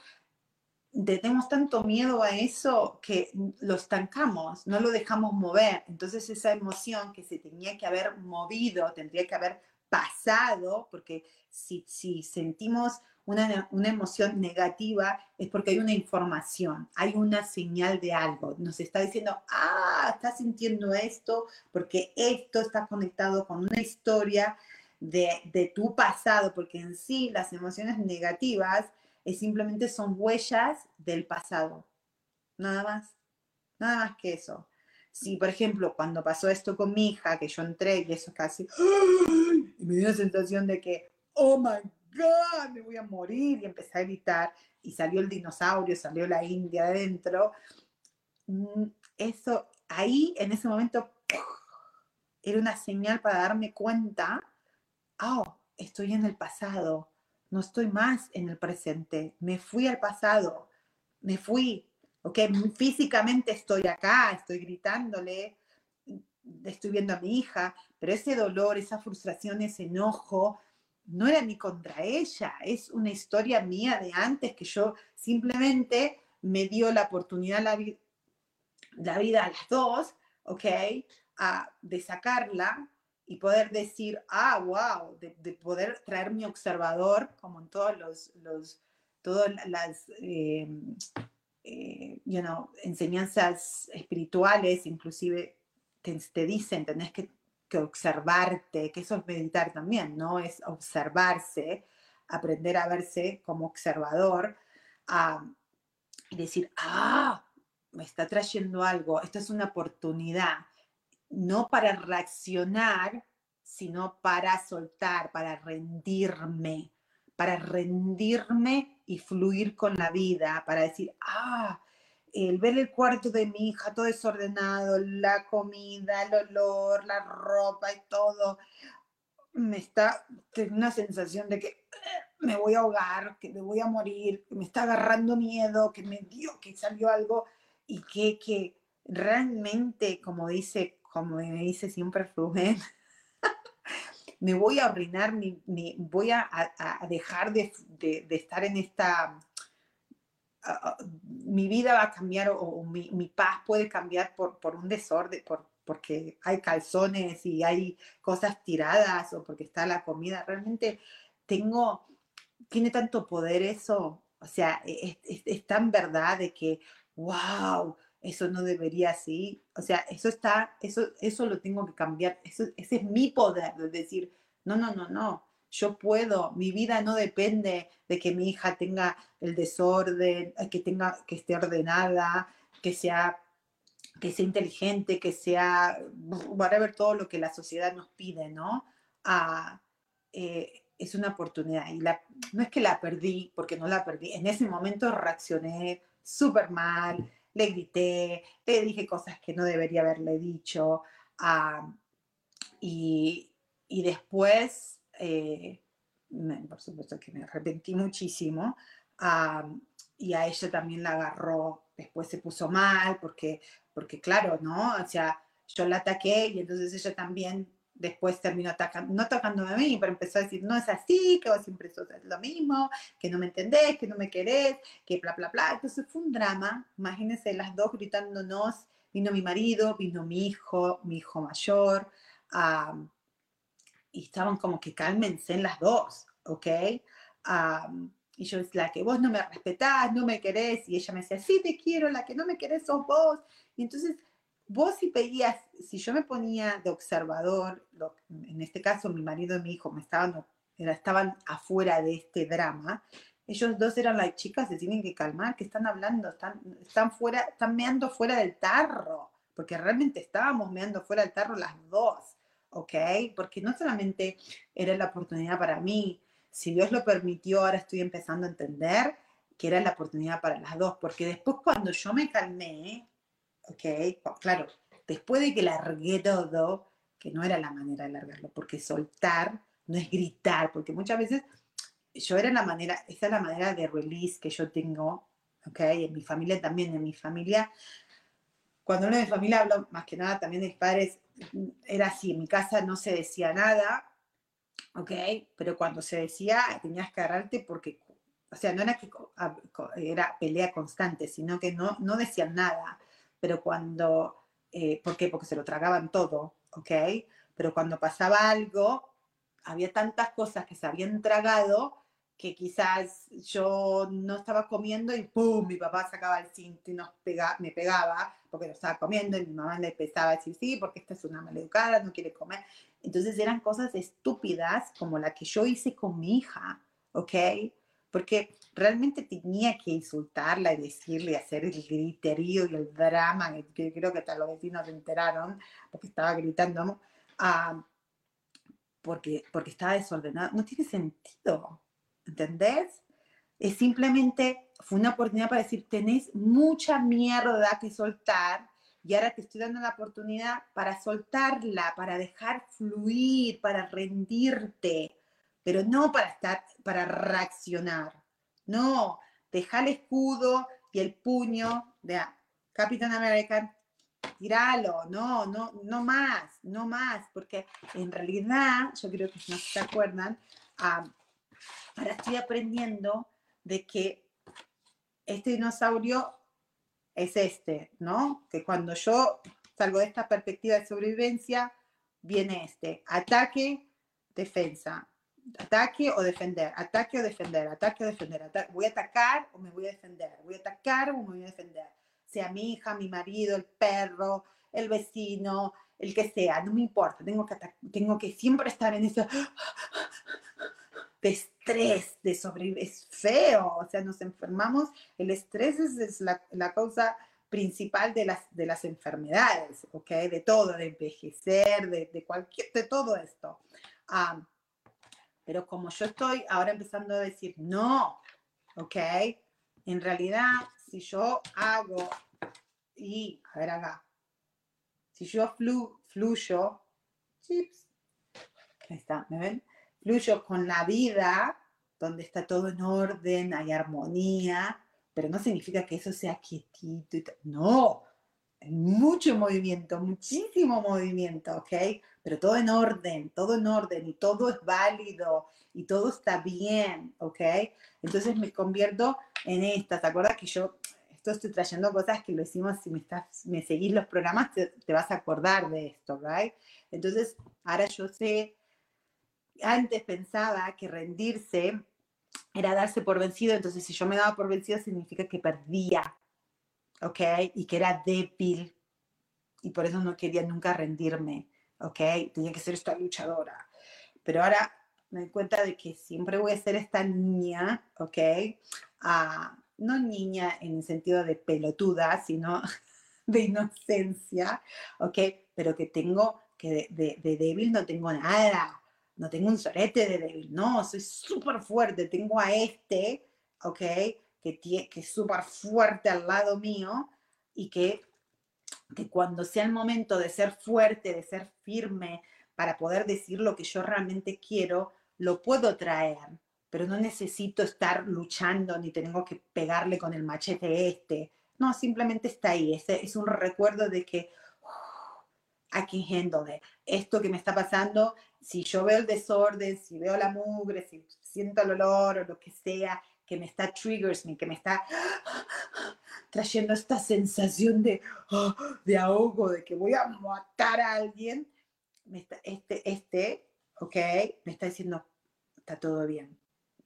tenemos tanto miedo a eso que lo estancamos, no lo dejamos mover. Entonces esa emoción que se tenía que haber movido, tendría que haber pasado, porque si, si sentimos una, una, emoción negativa es porque hay una información, hay una señal de algo. Nos está diciendo, ah, estás sintiendo esto porque esto está conectado con una historia de, de tu pasado, porque en sí las emociones negativas es simplemente son huellas del pasado. Nada más. Nada más que eso. Si, por ejemplo, cuando pasó esto con mi hija, que yo entré y eso casi, y me dio la sensación de que, oh my God, me voy a morir, y empecé a gritar, y salió el dinosaurio, salió la India adentro, mm, eso, ahí, en ese momento, era una señal para darme cuenta, oh, estoy en el pasado, no estoy más en el presente, me fui al pasado, me fui, ok, físicamente estoy acá, estoy gritándole, estoy viendo a mi hija, pero ese dolor, esa frustración, ese enojo, no era ni contra ella, es una historia mía de antes que yo simplemente me dio la oportunidad, la, vida a las dos, ¿ok? de sacarla y poder decir, ah, wow, de, poder traer mi observador, como en todos los, todas las eh, eh, you know, enseñanzas espirituales, inclusive te dicen, tenés que, observarte, que eso es meditar también, ¿no? Es observarse, aprender a verse como observador y decir, ah, me está trayendo algo, esta es una oportunidad no para reaccionar, sino para soltar, para rendirme, para rendirme y fluir con la vida, para decir, ah, el ver el cuarto de mi hija todo desordenado, la comida, el olor, la ropa y todo, me está, tengo una sensación de que eh, me voy a ahogar, que me voy a morir, que me está agarrando miedo, que me dio, que salió algo y que, que realmente, como dice como me dice siempre Rubén, me voy a arruinar, me, voy a, dejar de, estar en esta, mi vida va a cambiar o, mi, paz puede cambiar por, por un desorden, por, porque hay calzones y hay cosas tiradas o porque está la comida. Realmente tengo, tiene tanto poder eso. O sea, es, es tan verdad de que, wow, eso no debería así. O sea, eso está, eso, eso lo tengo que cambiar. Eso, ese es mi poder de decir, no, no, no, no. Yo puedo, mi vida no depende de que mi hija tenga el desorden, eh, que tenga, que esté ordenada, que sea, que sea inteligente, que sea, whatever, todo lo que la sociedad nos pide, ¿no? Ah, eh, es una oportunidad. Y no es que la perdí, porque no la perdí. En ese momento reaccioné súper mal, le grité, le dije cosas que no debería haberle dicho. y, después, eh, por supuesto que me arrepentí muchísimo. y a ella también la agarró, después se puso mal, porque, porque claro, ¿no? O sea, yo la ataqué y entonces ella también después terminó atacando, no atacándome a mí, pero empezó a decir, no es así, que vos siempre sos lo mismo, que no me entendés, que no me querés, que bla, bla, bla. Entonces fue un drama, imagínense las dos gritándonos, vino mi marido, vino mi hijo, mi hijo mayor, y estaban como que cálmense en las dos, ¿ok? y yo decía, la que vos no me respetás, no me querés, y ella me decía, sí te quiero, la que no me querés sos vos. Y entonces vos si pedías, si yo me ponía de observador, en este caso mi marido y mi hijo me estaban, estaban afuera de este drama, ellos dos eran las chicas, se tienen que calmar, que están hablando, están, están fuera, están meando fuera del tarro, porque realmente estábamos meando fuera del tarro las dos, ¿ok? Porque no solamente era la oportunidad para mí, si Dios lo permitió, ahora estoy empezando a entender que era la oportunidad para las dos, porque después cuando yo me calmé, ¿ok? Claro, después de que largué todo, que no era la manera de largarlo, porque soltar no es gritar, porque muchas veces yo era la manera, esa es la manera de release que yo tengo, ¿ok? En mi familia también, en mi familia, cuando hablo de mi familia hablo más que nada también de mis padres, era así, en mi casa no se decía nada, ¿ok? Pero cuando se decía, tenías que agarrarte porque, o sea, no era que era pelea constante, sino que no, no decían nada pero cuando, eh, ¿por qué? Porque se lo tragaban todo, ¿ok? Pero cuando pasaba algo, había tantas cosas que se habían tragado que quizás yo no estaba comiendo y ¡pum! Mi papá sacaba el cinto y nos pega, me pegaba porque lo estaba comiendo y mi mamá le empezaba a decir sí, porque esta es una maleducada, no quiere comer. Entonces eran cosas estúpidas como la que yo hice con mi hija, ¿ok? porque realmente tenía que insultarla y decirle, hacer el griterío y el drama, que creo que hasta los vecinos se enteraron, porque estaba gritando, ah, porque, porque estaba desordenado. No tiene sentido, ¿entendés? Es simplemente, fue una oportunidad para decir, tenés mucha mierda que soltar y ahora te estoy dando la oportunidad para soltarla, para dejar fluir, para rendirte pero no para estar, para reaccionar. No, deja el escudo y el puño de Capitán American, tiralo, no, no, no más, no más, porque en realidad, yo creo que no se acuerdan, ahora estoy aprendiendo de que este dinosaurio es este, ¿no? Que cuando yo salgo de esta perspectiva de sobrevivencia, viene este, ataque, defensa, ataque o defender, ataque o defender, ataque o defender, voy a atacar o me voy a defender, voy a atacar o me voy a defender, sea mi hija, mi marido, el perro, el vecino, el que sea, no me importa, tengo que, tengo que siempre estar en ese estrés, de sobrevivir, es feo, o sea, nos enfermamos, el estrés es, la, la, causa principal de las, de las enfermedades, ¿ok? De todo, de envejecer, de, de cualquier, de todo esto. pero como yo estoy ahora empezando a decir, no, ¿ok? En realidad, si yo hago, y, a ver acá, si yo flu, fluyo, chips, ahí está, ¿me ven? Fluyo con la vida, donde está todo en orden, hay armonía, pero no significa que eso sea quietito. No, hay mucho movimiento, muchísimo movimiento, ¿ok? Pero todo en orden, todo en orden y todo es válido y todo está bien, ¿ok? Entonces me convierto en esta. ¿Te acuerdas que yo esto estoy trayendo cosas que lo hicimos, si me, estás, me seguís los programas, te, te vas a acordar de esto, ¿right? Entonces, ahora yo sé, antes pensaba que rendirse era darse por vencido, entonces si yo me daba por vencido significa que perdía, ¿ok? Y que era débil, y por eso no quería nunca rendirme, ¿ok? Tenía que ser esta luchadora. Pero ahora me doy cuenta de que siempre voy a ser esta niña, ¿ok? Ah, no niña en el sentido de pelotuda, sino de inocencia, ¿ok? Pero que tengo, que de, de, débil no tengo nada, no tengo un sorete de débil, no, soy súper fuerte, tengo a este, ¿ok? Que, que es súper fuerte al lado mío y que, que cuando sea el momento de ser fuerte, de ser firme, para poder decir lo que yo realmente quiero, lo puedo traer, pero no necesito estar luchando ni tengo que pegarle con el machete este. No, simplemente está ahí. Es, es un recuerdo de que aquí I can handle Esto que me está pasando, si yo veo el desorden, si veo la mugre, si siento el olor o lo que sea, que me está triggers que me está trayendo esta sensación de, de ahogo, de que voy a matar a alguien, este, este, ok, me está diciendo, está todo bien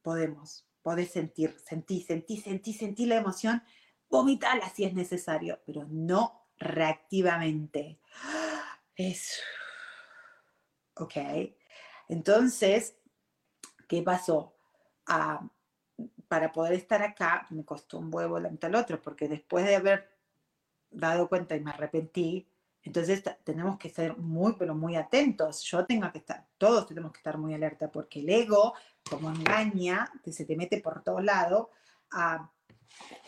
podemos, podés sentir, sentir, sentir, sentir, sentir la emoción, vomitarla si es necesario, pero no reactivamente. Es, ok. Entonces, ¿qué pasó? Ah, para poder estar acá, me costó un huevo la mitad al otro, porque después de haber dado cuenta y me arrepentí, entonces tenemos que ser muy, pero muy atentos. Yo tengo que estar, todos tenemos que estar muy alerta porque el ego, como engaña, que se te mete por todos lados, ah,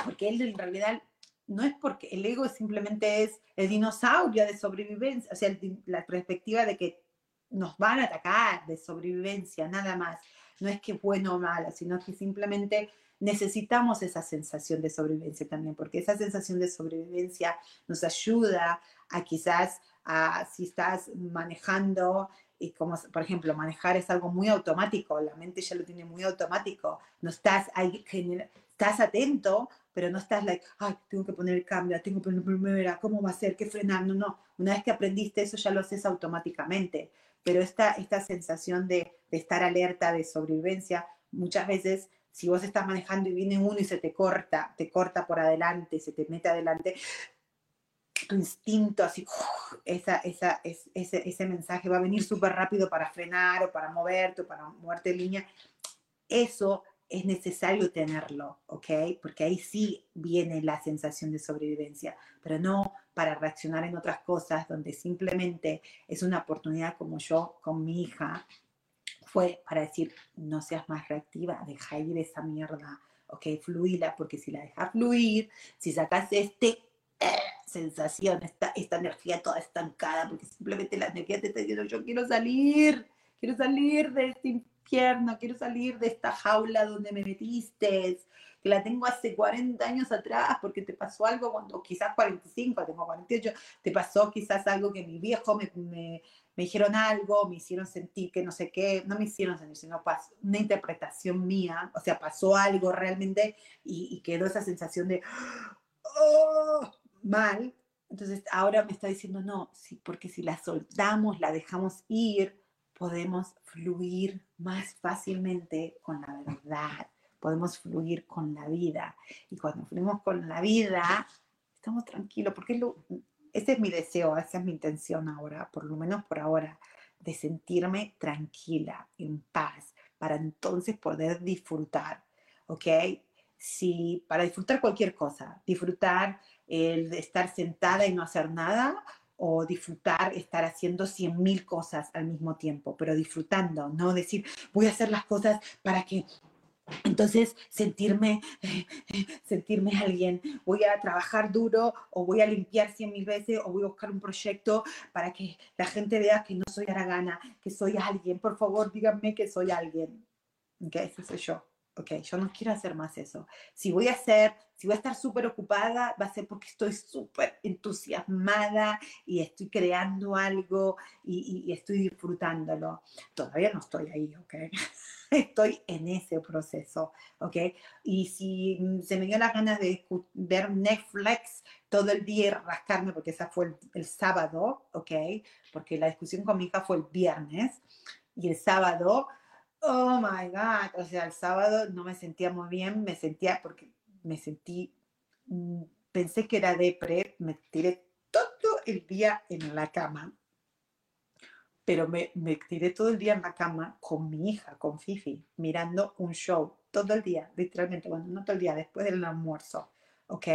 porque él en realidad no es porque el ego simplemente es el dinosaurio de sobrevivencia, o sea, la perspectiva de que nos van a atacar de sobrevivencia, nada más. No es que bueno o malo, sino que simplemente necesitamos esa sensación de sobrevivencia también, porque esa sensación de sobrevivencia nos ayuda a quizás a, si estás manejando y como por ejemplo manejar es algo muy automático, la mente ya lo tiene muy automático, no estás ahí, estás atento, pero no estás like, ay, tengo que poner el cambio, tengo que poner primera, ¿cómo va a ser? ¿Qué frenar? No, no, una vez que aprendiste eso ya lo haces automáticamente, pero esta, esta sensación de, estar alerta, de sobrevivencia, muchas veces si vos estás manejando y viene uno y se te corta, te corta por adelante, se te mete adelante, tu instinto, así, esa, esa, ese, ese mensaje va a venir súper rápido para frenar o para moverte o para moverte en línea. Eso es necesario tenerlo, ¿ok? Porque ahí sí viene la sensación de sobrevivencia, pero no para reaccionar en otras cosas donde simplemente es una oportunidad como yo con mi hija, fue para decir, no seas más reactiva, deja ir esa mierda, ¿ok? Fluíla, porque si la dejas fluir, si sacas este sensación, esta, esta energía toda estancada, porque simplemente la energía te está diciendo, yo quiero salir, quiero salir de este quiero salir de esta jaula donde me metiste, que la tengo hace 40 años atrás, porque te pasó algo cuando, quizás 45, tengo 48, te pasó quizás algo que mi viejo me, me, me dijeron algo, me hicieron sentir que no sé qué, no me hicieron sentir, sino pasó, una interpretación mía, o sea, pasó algo realmente y, y quedó esa sensación de, oh, mal, Entonces ahora me está diciendo, no, sí, porque si la soltamos, la dejamos ir, podemos fluir más fácilmente con la verdad, podemos fluir con la vida. Y cuando fluimos con la vida, estamos tranquilos, porque ese es mi deseo, esa es mi intención ahora, por lo menos por ahora, de sentirme tranquila, en paz, para entonces poder disfrutar, ¿ok? Si, para disfrutar cualquier cosa, disfrutar el estar sentada y no hacer nada, o disfrutar estar haciendo cien mil cosas al mismo tiempo, pero disfrutando, no decir voy a hacer las cosas para que entonces, sentirme, sentirme alguien, voy a trabajar duro o voy a limpiar cien mil veces o voy a buscar un proyecto para que la gente vea que no soy aragana, que soy alguien. Por favor, díganme que soy alguien. Ok, ese soy yo. Ok, yo no quiero hacer más eso. Si voy a hacer, si voy a estar súper ocupada, va a ser porque estoy súper entusiasmada y estoy creando algo y, y estoy disfrutándolo. Todavía no estoy ahí, ok. estoy en ese proceso, ¿ok? Y si mm, se me dio las ganas de ver Netflix todo el día y rascarme, porque esa fue el, sábado, ¿ok? Porque la discusión con mi hija fue el viernes y el sábado, oh my God, o sea, el sábado no me sentía muy bien, me sentía, porque me sentí, mm, pensé que era depre, me tiré todo el día en la cama pero me, me, tiré todo el día en la cama con mi hija, con Fifi, mirando un show, todo el día, literalmente, bueno, no todo el día, después del almuerzo, ¿ok?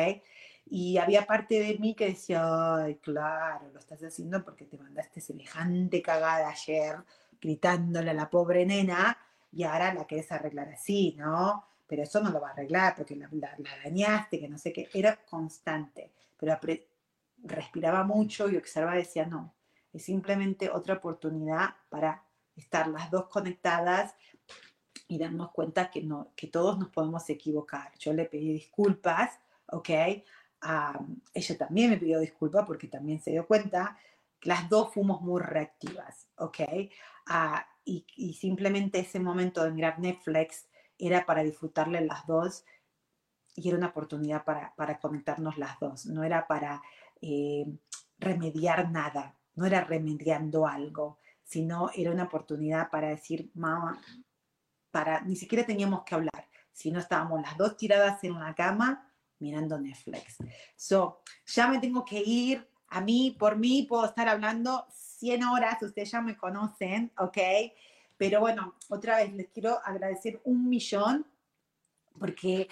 Y había parte de mí que decía, ay, claro, lo estás haciendo porque te mandaste semejante cagada ayer, gritándole a la pobre nena, y ahora la querés arreglar así, ¿no? Pero eso no lo va a arreglar porque la, dañaste, que no sé qué, era constante, pero respiraba mucho y observaba y decía, no, es simplemente otra oportunidad para estar las dos conectadas y darnos cuenta que, no, que todos nos podemos equivocar. Yo le pedí disculpas, ¿ok? ella también me pidió disculpas porque también se dio cuenta que las dos fuimos muy reactivas, ¿ok? Y, simplemente ese momento de mirar Netflix era para disfrutarle las dos y era una oportunidad para, para conectarnos las dos, no era para eh, remediar nada, no era remediando algo, sino era una oportunidad para decir, mamá, para, ni siquiera teníamos que hablar, sino estábamos las dos tiradas en una cama mirando Netflix. So, ya me tengo que ir, a mí, por mí, puedo estar hablando 100 horas, ustedes ya me conocen, ¿ok? Pero bueno, otra vez les quiero agradecer un millón porque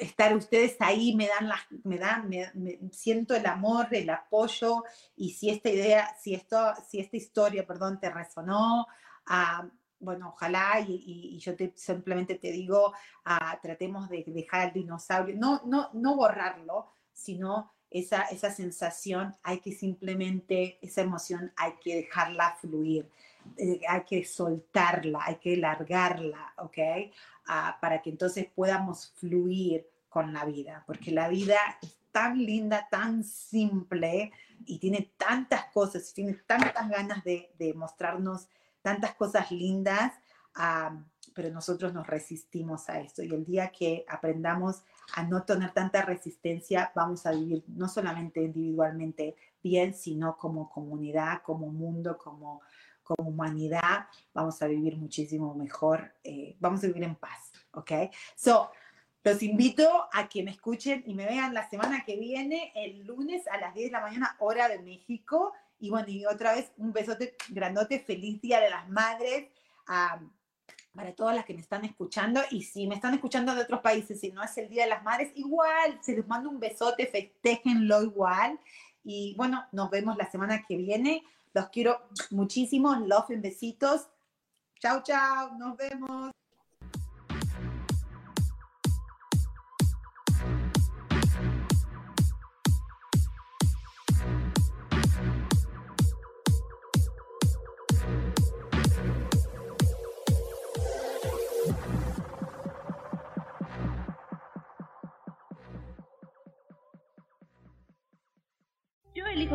estar ustedes ahí me dan las, me dan, me, siento el amor, el apoyo y si esta idea, si esto, si esta historia, perdón, te resonó, ah, bueno, ojalá y, yo te, simplemente te digo, ah, tratemos de dejar el dinosaurio, no, no, no borrarlo, sino esa, esa sensación, hay que simplemente, esa emoción hay que dejarla fluir. Eh, hay que soltarla, hay que largarla, ¿ok? Ah, para que entonces podamos fluir con la vida, porque la vida es tan linda, tan simple y tiene tantas cosas, tiene tantas ganas de, mostrarnos tantas cosas lindas, ah, pero nosotros nos resistimos a esto. Y el día que aprendamos a no tener tanta resistencia, vamos a vivir no solamente individualmente bien, sino como comunidad, como mundo, como como humanidad vamos a vivir muchísimo mejor, eh, vamos a vivir en paz, ¿ok? So, los invito a que me escuchen y me vean la semana que viene, el lunes a las 10 de la mañana, hora de México. Y bueno, y otra vez un besote grandote, feliz Día de las Madres. Para todas las que me están escuchando y si me están escuchando de otros países, si no es el Día de las Madres, igual, se les mando un besote, festejenlo igual. Y bueno, nos vemos la semana que viene. Los quiero muchísimo. En besitos. Chao, chao. Nos vemos.